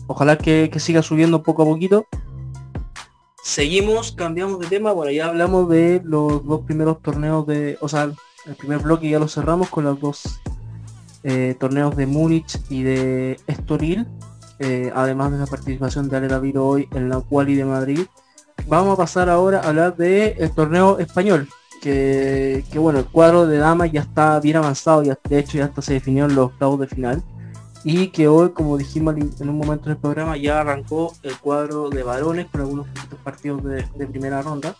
ojalá que, siga subiendo poco a poquito. Seguimos, cambiamos de tema, bueno ya hablamos de los dos primeros torneos de, o sea, el primer bloque ya lo cerramos con los dos eh, torneos de Múnich y de Estoril, eh, además de la participación de Ale David hoy en la Quali de Madrid. Vamos a pasar ahora a hablar del el torneo español, que, bueno, el cuadro de damas ya está bien avanzado, ya, de hecho ya hasta se definieron los octavos de final. Y que hoy, como dijimos en un momento del programa, ya arrancó el cuadro de varones con algunos partidos de, primera ronda.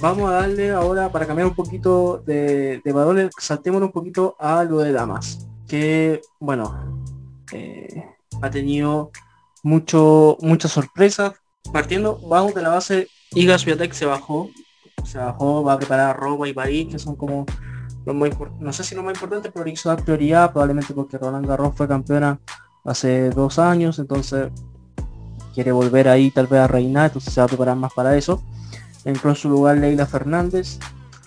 Vamos a darle ahora, para cambiar un poquito de, de varones, saltemos un poquito a lo de damas. Que, bueno, eh, ha tenido mucho, muchas sorpresas. Partiendo, vamos de la base, Iga Swiatek se bajó se bajó, va a preparar Roma y París, que son como los más no sé si lo más importante, pero hizo dar prioridad, probablemente porque Roland Garros fue campeona hace dos años, entonces quiere volver ahí tal vez a reinar, entonces se va a preparar más para eso. Entró en su lugar Leila Fernández.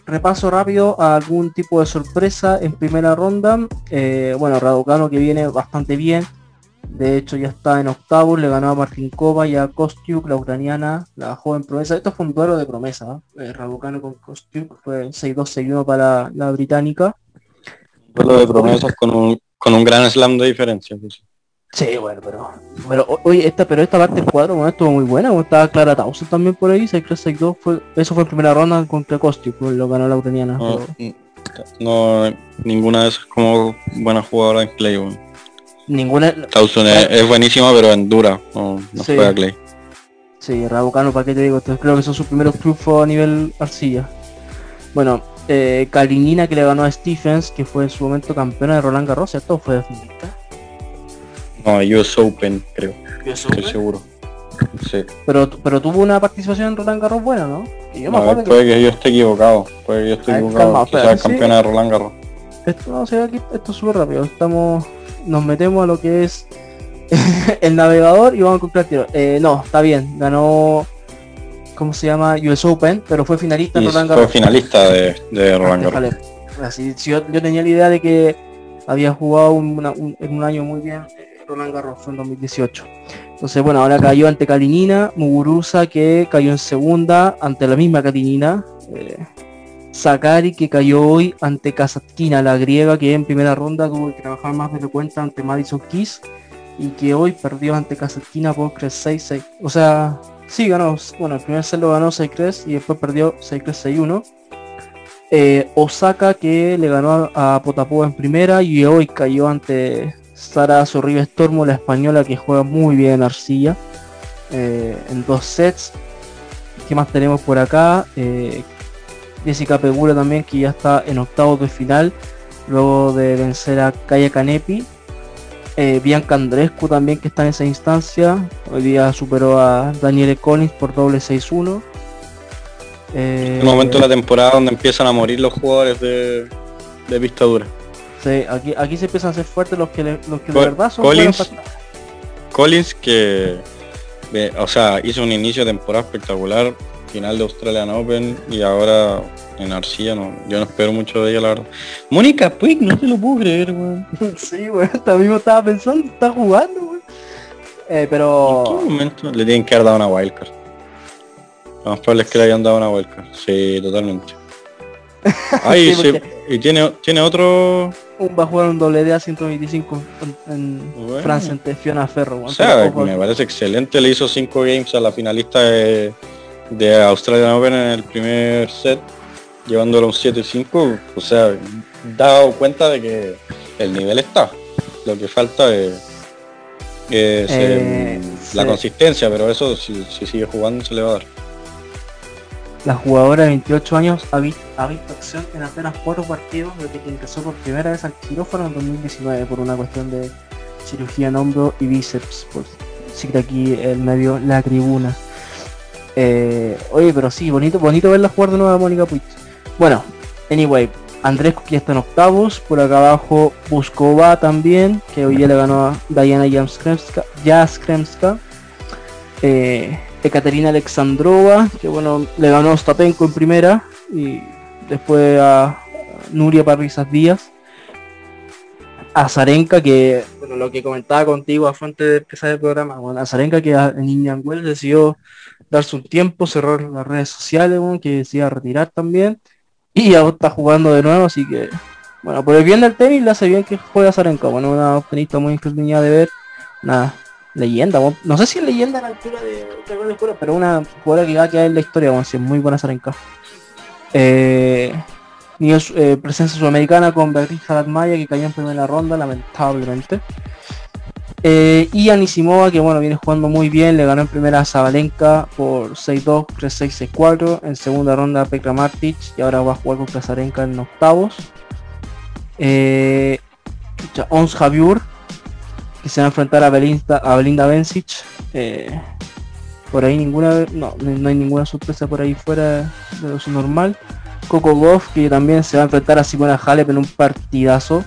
Repaso rápido a algún tipo de sorpresa en primera ronda. Eh, bueno, Raducano que viene bastante bien. De hecho ya está en octavos, le ganó a Martinkova y a Kostiuk, la ucraniana, la joven promesa. Esto fue un duelo de promesa, ¿eh? Raducano con Kostiuk, fue 6-2-6-1 para la británica. Duelo de promesas con un, con un gran slam de diferencia. Pues. Sí, bueno, pero. Pero oye, esta, pero esta parte del cuadro bueno, estuvo muy buena, como estaba Clara Towson también por ahí, 6-3-6-2 fue, eso fue en primera ronda contra Costi, pues lo ganó la ucraniana. No, no, ninguna de esas como buena jugadora en bueno. Ninguna. Towson es, buenísima pero en dura, no, no Sí. juega Clay. Sí, Rabucano, ¿para qué te digo? Entonces, creo que son sus primeros triunfos a nivel arcilla. Bueno, eh, Kalinina que le ganó a Stephens, que fue en su momento campeona de Roland Garros, ¿cierto? Fue de finalista. No, US Open, creo, estoy seguro. Sí. Pero, pero tuvo una participación en Roland Garros buena, ¿no? Que yo me A acuerdo ver, que- puede que yo esté equivocado, puede que yo esté equivocado, calma, quizás campeona de Roland Garros. Esto no sé aquí, esto es súper rápido. Estamos. Nos metemos a lo que es el navegador y vamos a encontrar tiro. Eh, no, está bien. Ganó. ¿Cómo se llama? US Open, pero fue finalista en Roland fue finalista de, de Roland Garros. Así, si yo, yo tenía la idea de que había jugado un- una- un- en un año muy bien eh, Roland Garros, fue en 2018. Entonces, bueno, ahora cayó ante Kalinina, Muguruza que cayó en segunda ante la misma Kalinina. eh, Sakari que cayó hoy ante Kasatkina, la griega que en primera ronda tuvo que trabajar más de la cuenta ante Madison Keys y que hoy perdió ante Kasatkina por 3-6-6. O sea, sí ganó, bueno, el primer set lo ganó 6-3 y después perdió 6-3-6-1. Eh, Osaka que le ganó a, a Potapova en primera y hoy cayó ante Sara Sorribes Tormo, la española que juega muy bien en arcilla eh, en dos sets. ¿Qué más tenemos por acá? Eh, Jessica Pegula también que ya está en octavos de final luego de vencer a Kaya Kanepi. Eh, Bianca Andrescu también que está en esa instancia. Hoy día superó a Daniele Collins por doble 6-1. Eh, el momento de la temporada donde empiezan a morir los jugadores de, de pista dura. Sí, aquí, aquí se empiezan a hacer fuertes los que, le- los que de verdad son Collins, Collins que, eh, o sea, hizo un inicio de temporada espectacular, final de Australian Open y ahora en Arcilla, no, yo no espero mucho de ella, la verdad. Mónica Puig, no te lo puedo creer, weón. Sí, hasta mismo estaba pensando, está jugando, güey. Eh, ¿En pero qué momento le tienen que haber dado una wildcard? Lo más probable es que le hayan dado una wildcard. Sí, totalmente. Sí, porque- y tiene, tiene otro... un- va a jugar un doble D a 125 en, en Bueno. Francia ante Fiona Ferro, güey. O sea, me parece excelente. Le hizo cinco games a la finalista de, de Australian Open en el primer set, llevándolo a un 7-5. O sea, dado cuenta de que el nivel está. Lo que falta es, es, Eh, em, la consistencia, pero eso si, si sigue jugando se le va a dar. La jugadora de 28 años ha, vi- ha visto acción en apenas cuatro partidos desde que ingresó por primera vez al quirófano en 2019 por una cuestión de cirugía en hombro y bíceps. Por decir aquí el medio la tribuna. Eh, oye, pero sí, bonito, bonito verla jugar de nuevo a Mónica Puig. Bueno, anyway, Andrés que está en octavos, por acá abajo Buskova también, que hoy le ganó a Diana Jaskremska. Eh, Ekaterina Alexandrova, que bueno, le ganó a Ostapenko en primera y después a Nuria Parrizas Díaz. A Zarenka, que lo que comentaba contigo a fuente de empezar el programa, bueno, a Zarenka que en Wells decidió darse un tiempo, cerrar las redes sociales, bueno, que decía retirar también. Y ahora está jugando de nuevo, así que bueno, por el bien del tenis le hace bien que juegue Zarenka, bueno, una tenista muy entretenida de ver, una leyenda, no sé si es leyenda a la altura de, Jugadores, pero una jugadora que va a quedar en la historia, bueno, si es muy buena Zarenka. Eh, es, eh, presencia sudamericana con Beatriz Haradmaya que cayó en primera ronda, lamentablemente. Eh, y Anisimova que bueno viene jugando muy bien, le ganó en primera a Zabalenka por 6-2, 3-6, 6-4, en segunda ronda a Pekka Martic y ahora va a jugar contra Zarenka en octavos. Eh, Ons Javier que se va a enfrentar a Belinda, a Belinda Bencic. eh, por ahí ninguna, no no hay ninguna sorpresa por ahí fuera de lo normal. Coco Goff que también se va a enfrentar a Simona Halep en un partidazo.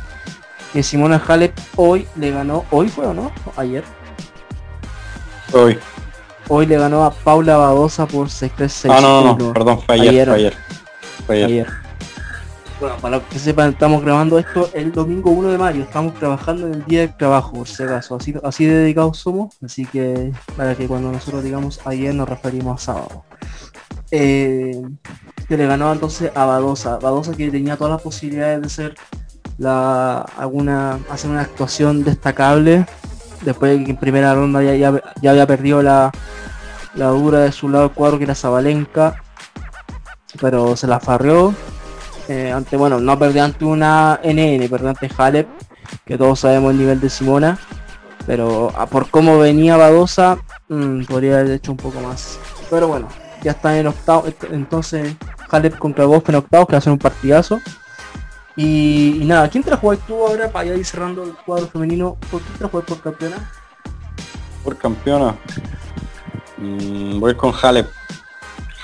Que Simona Halep hoy le ganó, hoy fue o no, ayer. Hoy. Hoy le ganó a Paula Badosa por 6-3-6. Ah, no, no, no, perdón, fue ayer, Ayer. fue ayer. Fue ayer. ayer. Bueno, para que sepan, estamos grabando esto el domingo 1 de mayo. Estamos trabajando en el día del trabajo, por si acaso. Así, así de dedicados somos. Así que para que cuando nosotros digamos ayer nos referimos a sábado. Eh, que le ganó entonces a Badosa. Badosa que tenía todas las posibilidades de ser la alguna hacer una actuación destacable después de que en primera ronda ya, ya, había perdido la, la dura de su lado cuadro que era Zabalenka, pero se la farrió. Eh, ante, bueno, no perdió ante una NN, perdió ante Halep, que todos sabemos el nivel de Simona, pero ah, por cómo venía Badosa, mm, podría haber hecho un poco más. Pero bueno, ya está en octavo, entonces Halep contra Gospe en octavos, que va a ser un partidazo. Y, nada, ¿quién te la tú ahora para ir cerrando el cuadro femenino? ¿Por quién te la por campeona? Por campeona. Mm, voy con Halep.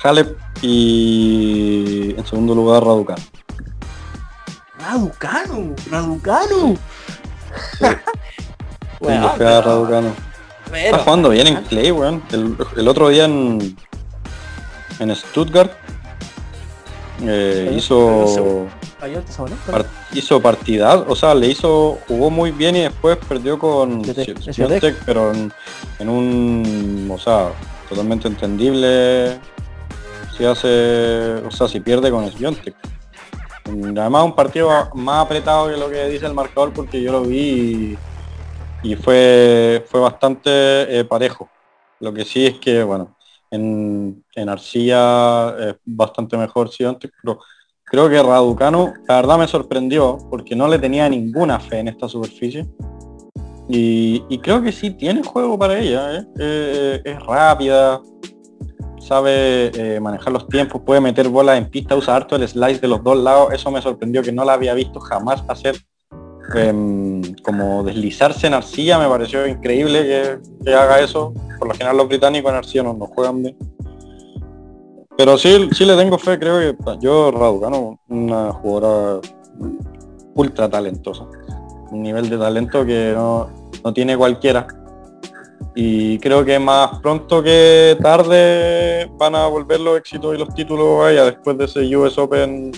Halep y en segundo lugar Raducano. Raducano, Raducano. bueno, Raducano. Está jugando bien en Clay, weón. El, otro día en, en Stuttgart eh, hizo hizo partida, o sea, le hizo, jugó muy bien y después perdió con pero en, un, o sea, totalmente entendible si hace, o sea, si pierde con Siontech. Además un partido más apretado que lo que dice el marcador porque yo lo vi y, fue, fue bastante eh, parejo. Lo que sí es que, bueno, en, en Arcilla es bastante mejor Siontech, pero Creo que Raducano, la verdad me sorprendió porque no le tenía ninguna fe en esta superficie. Y, creo que sí tiene juego para ella. ¿eh? Eh, es rápida, sabe eh, manejar los tiempos, puede meter bolas en pista, usa harto el slice de los dos lados. Eso me sorprendió que no la había visto jamás hacer em, como deslizarse en arcilla. Me pareció increíble que, haga eso. Por lo general los británicos en arcilla no, no juegan bien. Pero sí, sí le tengo fe, creo que yo Raducano, una jugadora ultra talentosa. Un nivel de talento que no, tiene cualquiera. Y creo que más pronto que tarde van a volver los éxitos y los títulos allá después de ese US Open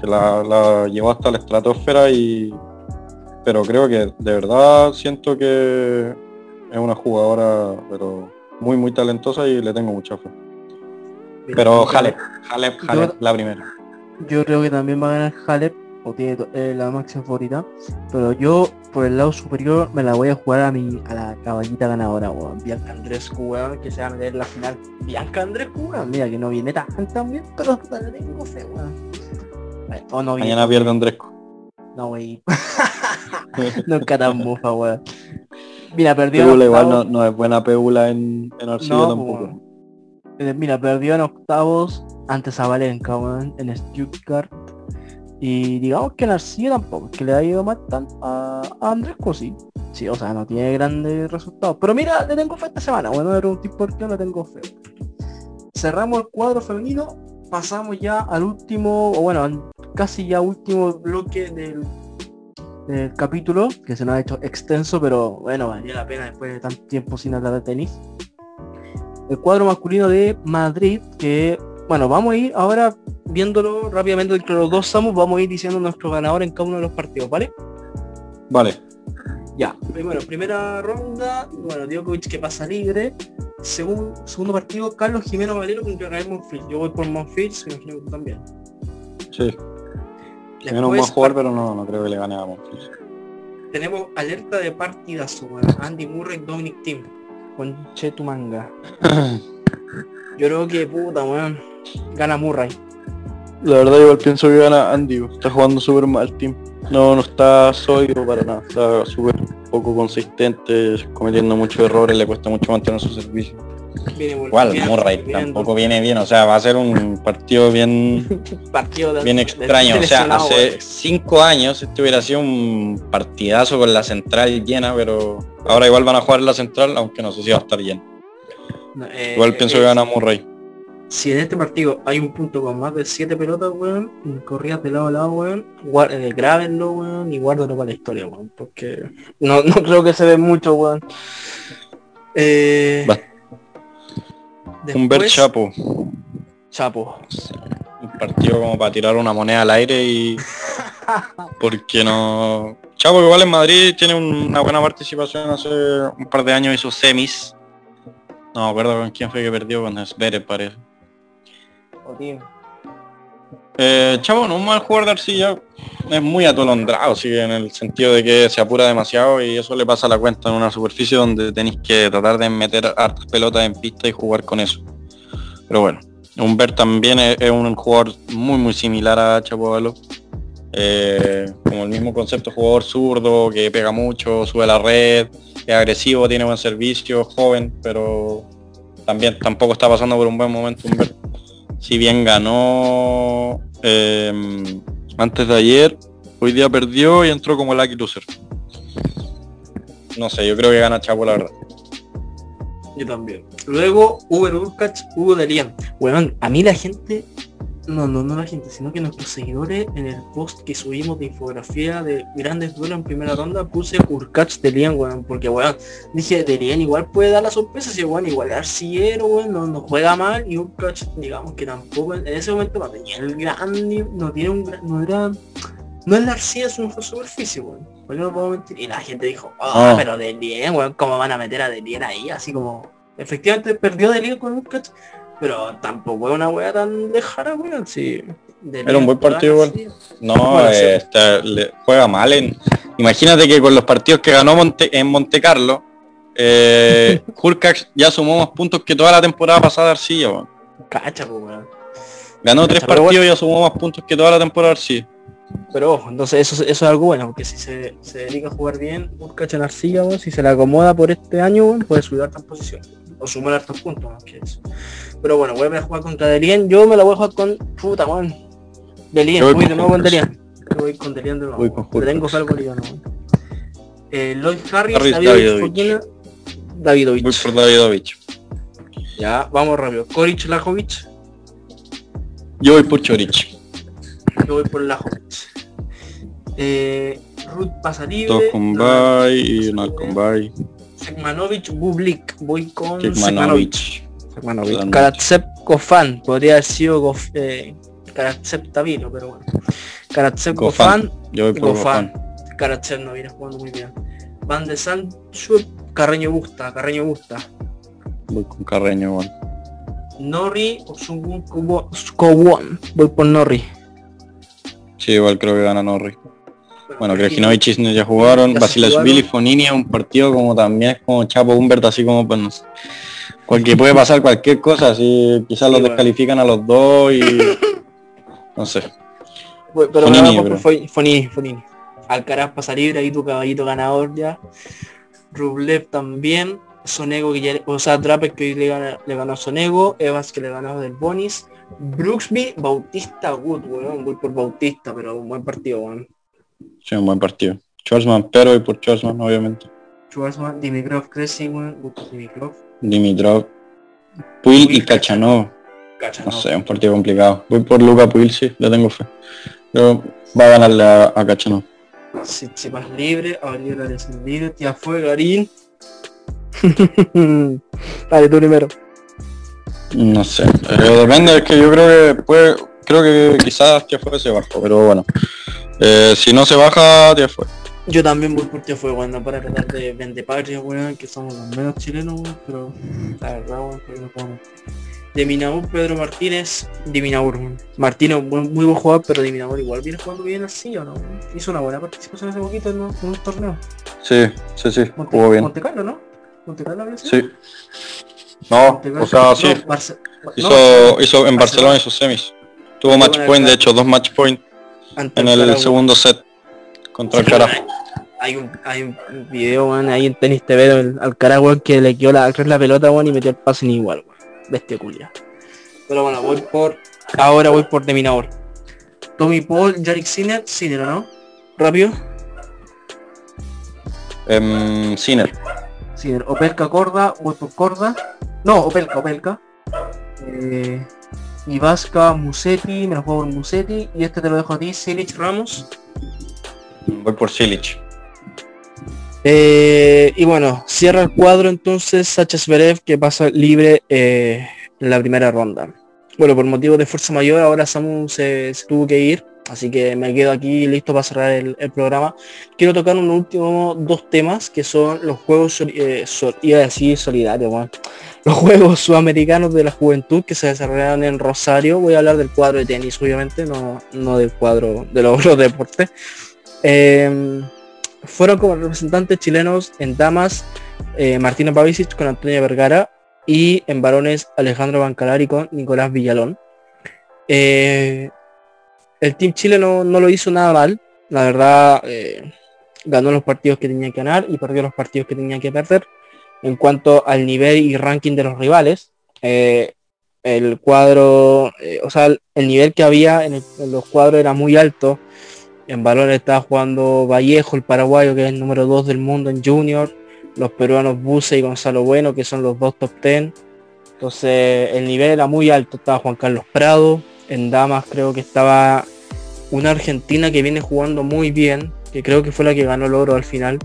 que la, llevó hasta la estratosfera y pero creo que de verdad siento que es una jugadora pero muy muy talentosa y le tengo mucha fe. Pero Halep, Halep, Halep, la primera. Yo creo que también va a ganar Halep, o tiene eh, la máxima favorita. Pero yo, por el lado superior, me la voy a jugar a mi a la caballita ganadora, weón. Bianca Andrescu, weón, que se va a meter en la final. Bianca Andrescu, weón. Mira que no viene tan, tan bien, pero la tengo fe, weón. O no Mañana pierde Andrescu. No, wey. Nunca tan bufa, weón. Mira, perdió. igual no, no, es buena Pegula en, en Arcilla tampoco. Eh, mira, perdió en octavos ante Zabalenka, en Stuttgart. Y digamos que en Arcilla tampoco, que le ha ido mal tanto a, Andrés Cosi. Sí, o sea, no tiene grandes resultados. Pero mira, le tengo fe esta semana. Bueno, era un tipo por qué no tengo fe. Cerramos el cuadro femenino. Pasamos ya al último, o bueno, casi ya último bloque del, capítulo, que se nos ha hecho extenso, pero bueno, valía la pena después de tanto tiempo sin hablar de tenis el cuadro masculino de Madrid, que, bueno, vamos a ir ahora viéndolo rápidamente entre los dos Samus, vamos a ir diciendo nuestro ganador en cada uno de los partidos, ¿vale? Vale. Ya, primero, primera ronda, bueno, Djokovic que pasa libre. Segundo, segundo partido, Carlos Jimeno Valero contra Raúl Monfils. Yo voy por Monfils, imagino que tú también. Sí. Jimeno va a jugar, pero no, no creo que le gane a Monfils. Tenemos alerta de partidazo, Andy Murray, Dominic Tim conche tu manga. Yo creo que puta, weón. Gana Murray. La verdad igual pienso que gana Andy, está jugando súper mal team. No, no está sólido para nada, está súper poco consistente, cometiendo muchos errores, le cuesta mucho mantener su servicio. Igual, Murray tampoco viene bien, o sea, va a ser un partido bien partido bien extraño. o sea, hace cinco años este hubiera sido un partidazo con la central llena, pero ahora igual van a jugar en la central, aunque no sé si va a estar lleno. Eh, igual pienso que gana Murray. Si en este partido hay un punto con más de siete pelotas, weón, corridas de lado a lado, weón, eh, grábenlo, weón, y guárdalo para la historia, weón, porque no, no creo que se ve mucho, weón. Eh, un ver Chapo. Chapo. Un partido como para tirar una moneda al aire y... Porque no... Chapo igual en Madrid tiene una buena participación. Hace un par de años hizo semis. No me acuerdo con quién fue que perdió, con Sverev parece. Eh, Chavo no es un mal jugador de arcilla, es muy atolondrado, sí, en el sentido de que se apura demasiado y eso le pasa la cuenta en una superficie donde tenéis que tratar de meter hartas pelotas en pista y jugar con eso. Pero bueno, Humbert también es, un jugador muy muy similar a Chapovalo. Eh, como el mismo concepto, jugador zurdo, que pega mucho, sube la red, es agresivo, tiene buen servicio, joven, pero también tampoco está pasando por un buen momento. Si bien ganó eh, antes de ayer, hoy día perdió y entró como lucky loser. No sé, yo creo que gana Chapo la verdad. Yo también. Luego, Uber Urkach, Hugo Delian. Bueno, a mí la gente, no, no, no la gente, sino que nuestros seguidores en el post que subimos de infografía de grandes duelos en primera ronda puse Urkach Delian, weón, porque weón, dije Delian igual puede dar la sorpresa, si weón, igual arcillero, weón, no, no, juega mal y Urkach, digamos que tampoco en ese momento no tenía el gran, no tiene un gran, no era no es la arcilla, es una superficie, weón. Porque no puedo mentir. Y la gente dijo, oh, pero Delien, weón, ¿cómo van a meter a Delien ahí? Así como, efectivamente perdió Delien con un catch, pero tampoco es una weá tan lejana, weón. Sí. Era un buen partido, weón. No, este, le juega mal en. Imagínate que con los partidos que ganó Monte, en Monte Carlo, eh, ya sumó más puntos que toda la temporada pasada de Arcilla, weón. Cacha, weón. Ganó tres partidos y ya sumó más puntos que toda la temporada de Arcilla. Pero ojo, entonces eso, eso es algo bueno, porque si se, dedica a jugar bien, busca en arcilla, si se le acomoda por este año, puede subir hartas posiciones. O sumar hartos puntos, más que eso. Pero bueno, voy a jugar contra Delien. Yo me la voy a jugar con puta, weón. Delien, voy, de nuevo con Delien. Voy con Delien de nuevo. Voy con tengo salvo no, eh, Lloyd Harris, Harris David Davidovich. Davidovich. Voy por Davidovich. Ya, vamos rápido. Koric Lajovic. Yo voy por Chorich. Yo voy por Lajovic. Eh, Ruth pasa libre. Dos con Bay y una con Bay. Sekmanovic, Bublik. Voy con Sekmanovic. Sekmanovic. Karatsev Kofan. Podría haber sido Gof, eh, Karatsev Tavino, pero bueno. Karatsev Kofan. Yo voy por Gofan. Karatsev no viene jugando muy bien. Van de Sancho, Carreño Busta. Carreño Busta. Voy con Carreño, bueno. Norri o Sungun Kowon. Voy por Norri. Sí, igual creo que gana Norri. Bueno, Krejinovic Chisne ya jugaron. Basilashvili y Fonini un partido como también es como Chapo Humbert, así como pues no sé. Cualquier puede pasar cualquier cosa, así quizás los descalifican a los dos y no sé. Pero Fonini, Fonini, Fonini. Alcaraz pasa libre, ahí tu caballito ganador ya. Rublev también. Sonego que ya, o sea, Draper que le, gana, le ganó a Sonego, Evans que le ganó del Bonis, Brooksby, Bautista Wood, weón, voy por Bautista, pero un buen partido, weón. Sí, un buen partido. Schwarzman, pero y por Schwarzman, obviamente. Schwarzman, Dimitrov, Cressy, weón, Dimitrov. Dimitrov. Puil y Cachanov. No sé, un partido complicado. Voy por Luca Puil, sí, le tengo fe. Pero va a ganarle a, a Cachanov. Si, si vas libre, a venir la libre, ya fue Garín. Dale, tú primero. No sé, eh, depende, es que yo creo que puede, creo que quizás fue se bajó, pero bueno. Eh, si no se baja, fue Yo también voy por fue bueno, para tratar de vender patria, weón, que somos los menos chilenos, pero la verdad, weón, no podemos. De Minaur, Pedro Martínez, de Minaur. Martínez, muy, muy buen jugador, pero de Minaur igual viene jugando bien así o no. Hizo una buena participación hace poquito en, un torneo. Sí, sí, sí, jugó bien. Monte Carlo, ¿no? Monte Carlo Sí. No, o sea, sí. hizo, hizo en Barcelona hizo semis. Tuvo match point, de hecho, dos match point en el segundo set contra el carajo. Hay un, hay un video, man, ahí en Tenis TV al carajo que le quedó la, la pelota, y metió el pase en igual, Bestia culia. Pero bueno, voy por... Ahora voy por Deminador. Tommy Paul, Jarek Sinner, Sinner, ¿no? Rápido. Um, Sinner. Sinner. Opelka Corda, voy por Corda. No, Opelka, Opelka. Eh, Ibasca, Musetti, me lo juego por Musetti. Y este te lo dejo a ti, Silic Ramos. Voy por Silic. Eh, y bueno, cierra el cuadro entonces Sacha Zverev que pasa libre eh, en la primera ronda. Bueno, por motivo de fuerza mayor ahora Samu se, tuvo que ir Así que me quedo aquí listo para cerrar el, programa. Quiero tocar un último dos temas que son los juegos, eh, iba a decir solidarios, los juegos sudamericanos de la juventud que se desarrollaron en Rosario. Voy a hablar del cuadro de tenis, obviamente, no, no del cuadro de los deportes. Em, fueron como representantes chilenos en damas eh, Martina Pavicic con Antonia Vergara y en varones Alejandro Bancalari con Nicolás Villalón. Eh, el Team Chile no, lo hizo nada mal. La verdad, eh, ganó los partidos que tenía que ganar y perdió los partidos que tenía que perder. En cuanto al nivel y ranking de los rivales, eh, el cuadro, o sea, el nivel que había en, los cuadros era muy alto. En valor estaba jugando Vallejo, el paraguayo, que es el número 2 del mundo en junior. Los peruanos Buse y Gonzalo Bueno, que son los dos top 10. Entonces el nivel era muy alto. Estaba Juan Carlos Prado, en damas creo que estaba una argentina que viene jugando muy bien, que creo que fue la que ganó el oro al final.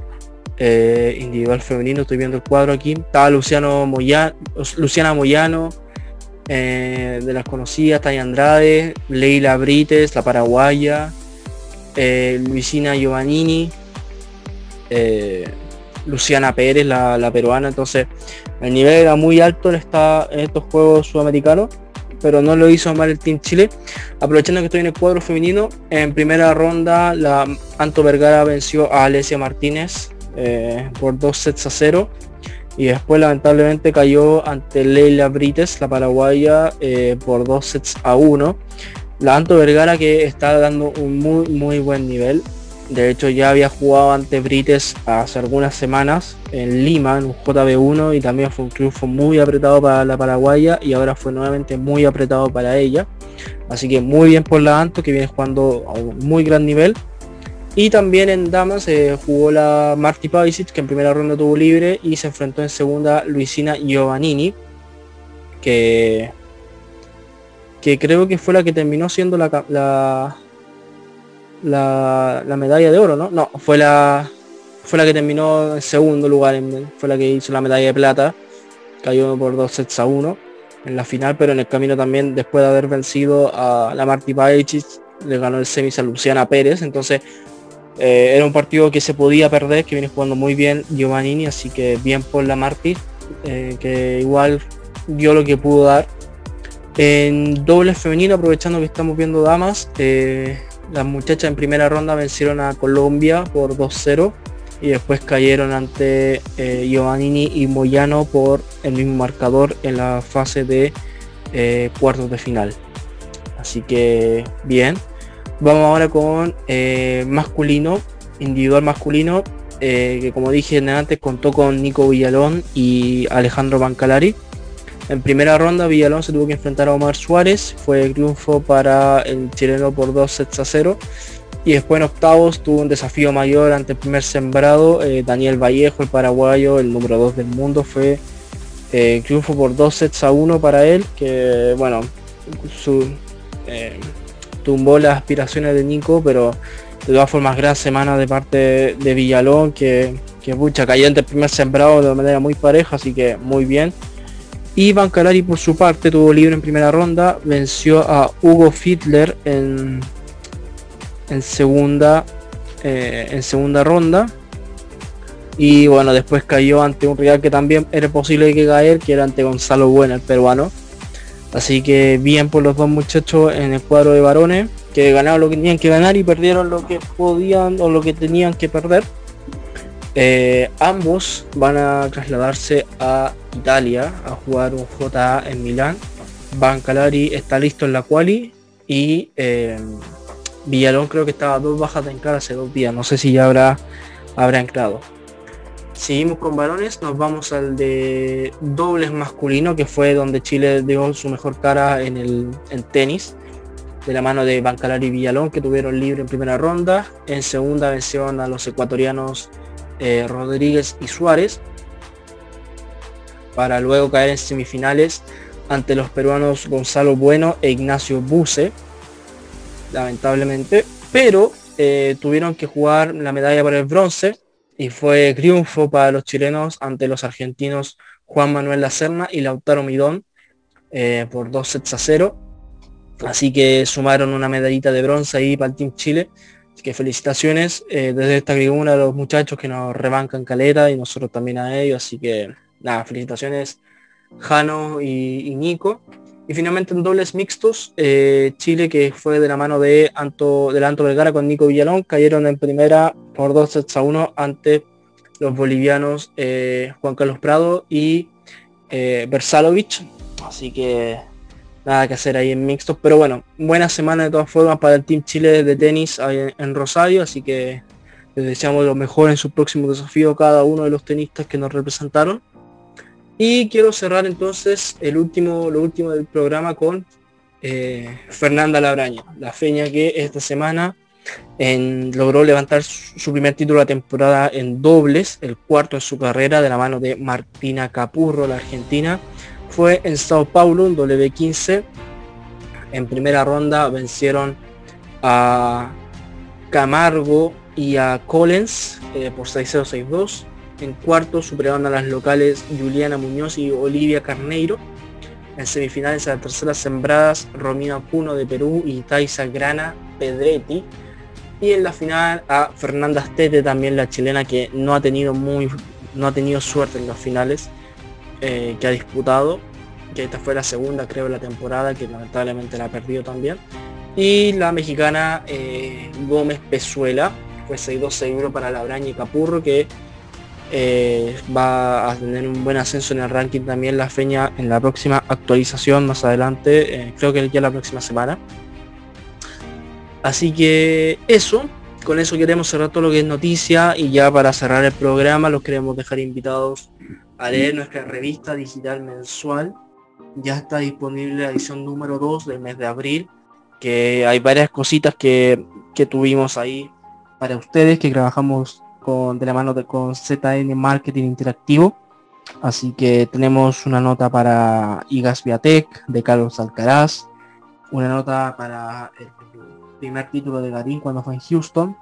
Eh, individual femenino, estoy viendo el cuadro aquí. Estaba Luciano Moyano, Luciana Moyano, eh, de las conocidas, Tania Andrade, Leila Brites, la paraguaya, eh, Luisina Giovannini, Luciana Pérez, la, peruana. Entonces, el nivel era muy alto en, en estos juegos sudamericanos pero no lo hizo mal el Team Chile. Aprovechando que estoy en el cuadro femenino, en primera ronda la Anto Vergara venció a Alesia Martínez eh, por dos sets a cero y después lamentablemente cayó ante Leila Brites, la paraguaya, eh, por dos sets a uno. La Anto Vergara que está dando un muy muy buen nivel. De hecho ya había jugado ante Brites hace algunas semanas en Lima, en un JB1 y también fue un triunfo muy apretado para la paraguaya y ahora fue nuevamente muy apretado para ella. Así que muy bien por la Anto que viene jugando a un muy gran nivel. Y también en damas se jugó la Marti Pavicic que en primera ronda tuvo libre y se enfrentó en segunda Luisina Giovannini que que creo que fue la que terminó siendo la, la, la, medalla de oro, ¿no? No, fue la, fue la que terminó en segundo lugar, fue la que hizo la medalla de plata, cayó por dos sets a uno en la final, pero en el camino también, después de haber vencido a la Marti Pajic, le ganó el semis a Luciana Pérez, entonces eh, era un partido que se podía perder, que viene jugando muy bien Giovannini, así que bien por la Marti, eh, que igual dio lo que pudo dar. En doble femenino, aprovechando que estamos viendo damas, eh, las muchachas en primera ronda vencieron a Colombia por 2-0 y después cayeron ante eh, Giovannini y Moyano por el mismo marcador en la fase de eh, cuartos de final. Así que bien. Vamos ahora con eh, masculino, individual masculino, que como dije antes contó con Nico Villalón y Alejandro Bancalari. En primera ronda Villalón se tuvo que enfrentar a Omar Suárez, fue triunfo para el chileno por 2 sets a 0. Y después en octavos tuvo un desafío mayor ante el primer sembrado, eh, Daniel Vallejo, el paraguayo, el número 2 del mundo, fue eh, triunfo por 2 sets a 1 para él, que bueno, su, eh, tumbó las aspiraciones de Nico, pero de todas formas gran semana de parte de Villalón, que, que cayó ante el primer sembrado de manera muy pareja, así que muy bien. Y Bancalari por su parte tuvo libre en primera ronda, venció a Hugo Fiedler en, en segunda eh, en segunda ronda. Y bueno, después cayó ante un rival que también era posible que caer, que era ante Gonzalo Buena, el peruano. Así que bien por los dos muchachos en el cuadro de varones, que ganaron lo que tenían que ganar y perdieron lo que podían o lo que tenían que perder. Eh, ambos van a trasladarse a Italia a jugar un JA en Milán. Bancalari está listo en la quali y eh, Villalón creo que estaba dos bajas de encara hace dos días. No sé si ya habrá, habrá entrado. Seguimos con varones, nos vamos al de dobles masculino, que fue donde Chile dio su mejor cara en el en tenis, de la mano de Bancalari y Villalón, que tuvieron libre en primera ronda. En segunda vencieron a los ecuatorianos eh, Rodríguez y Suárez, para luego caer en semifinales ante los peruanos Gonzalo Bueno e Ignacio Buse, lamentablemente, pero eh, tuvieron que jugar la medalla por el bronce y fue triunfo para los chilenos ante los argentinos Juan Manuel Lacerna y Lautaro Midón eh, por dos sets a cero. Así que sumaron una medallita de bronce ahí para el Team Chile. Que felicitaciones eh, desde esta tribuna a los muchachos que nos rebancan caleta y nosotros también a ellos. Así que nada, felicitaciones Jano y, Nico. Y finalmente en dobles mixtos, eh, Chile que fue de la mano de Anto, del Anto Vergara con Nico Villalón, cayeron en primera por dos sets a uno ante los bolivianos eh, Juan Carlos Prado y eh, Versalovic. Así que nada que hacer ahí en mixtos. Pero bueno, buena semana de todas formas para el Team Chile de tenis en Rosario. Así que les deseamos lo mejor en su próximo desafío a cada uno de los tenistas que nos representaron. Y quiero cerrar entonces el último, lo último del programa con eh, Fernanda Labraña, la feña que esta semana logró levantar su, primer título de la temporada en dobles, el cuarto en su carrera de la mano de Martina Capurro, la argentina. Fue en Sao Paulo, en W15. En primera ronda vencieron a Camargo y a Collins eh, por 6-0, 6-2. En cuarto superaron a las locales Juliana Muñoz y Olivia Carneiro. En semifinales a las terceras sembradas Romina Puno de Perú y Taisa Grana Pedretti y en la final a Fernanda Astete, también la chilena que no ha tenido muy no ha tenido suerte en las finales eh, que ha disputado que esta fue la segunda creo de la temporada que lamentablemente la ha perdido también. Y la mexicana eh, Gómez Pezuela fue 6-2 para Labraña y Capurro que eh, va a tener un buen ascenso en el ranking también la feña en la próxima actualización más adelante creo que ya la próxima semana. Así que eso, con eso queremos cerrar todo lo que es noticia y ya para cerrar el programa los queremos dejar invitados a leer nuestra revista digital mensual. Ya está disponible la edición número 2 del mes de abril, que hay varias cositas que, tuvimos ahí para ustedes, que trabajamos con, de la mano de, con ZN Marketing Interactivo. Así que tenemos una nota para IGAS Viatec de Carlos Alcaraz, una nota para el primer título de Garín cuando fue en Houston.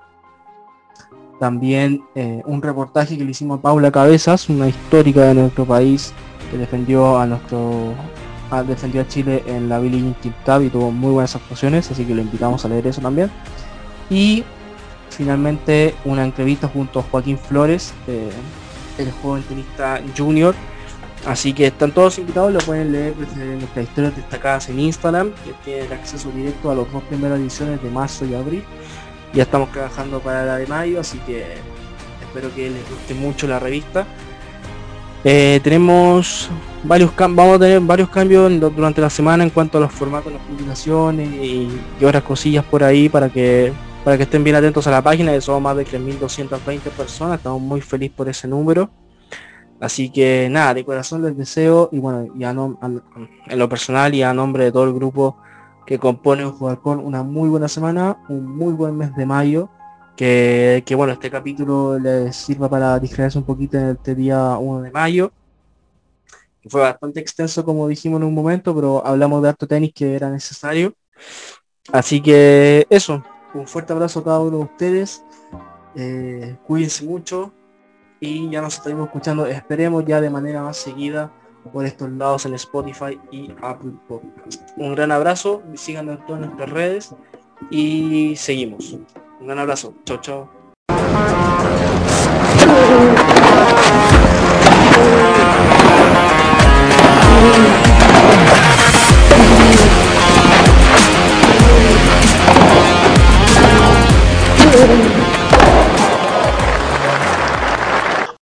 También eh, un reportaje que le hicimos a Paula Cabezas, una histórica de nuestro país que defendió a nuestro defendió a Chile en la Billie Tip Cup y tuvo muy buenas actuaciones, así que lo invitamos a leer eso también. Y finalmente una entrevista junto a Joaquín Flores, eh, el joven tenista junior, Así que están todos invitados, lo pueden leer pues, nuestras historias destacadas en Instagram, que tienen acceso directo a las dos primeras ediciones de marzo y abril. Ya estamos trabajando para la de mayo, así que espero que les guste mucho la revista. Eh, tenemos varios vamos a tener varios cambios durante la semana en cuanto a los formatos, las publicaciones y, otras cosillas por ahí para que para que estén bien atentos a la página, somos más de 3.220 personas, estamos muy felices por ese número. Así que nada, de corazón les deseo, y bueno, ya no, en lo personal y a nombre de todo el grupo que compone un jugar con una muy buena semana, un muy buen mes de mayo, que, bueno, este capítulo les sirva para distraerse un poquito en este día 1 de mayo, que fue bastante extenso como dijimos en un momento, pero hablamos de alto tenis que era necesario. Así que eso, un fuerte abrazo a cada uno de ustedes, eh, cuídense mucho, y ya nos estaremos escuchando, esperemos ya de manera más seguida por estos lados en Spotify y Apple Podcast. Un gran abrazo, síganos en todas nuestras redes y seguimos. Un gran abrazo. Chao, chao.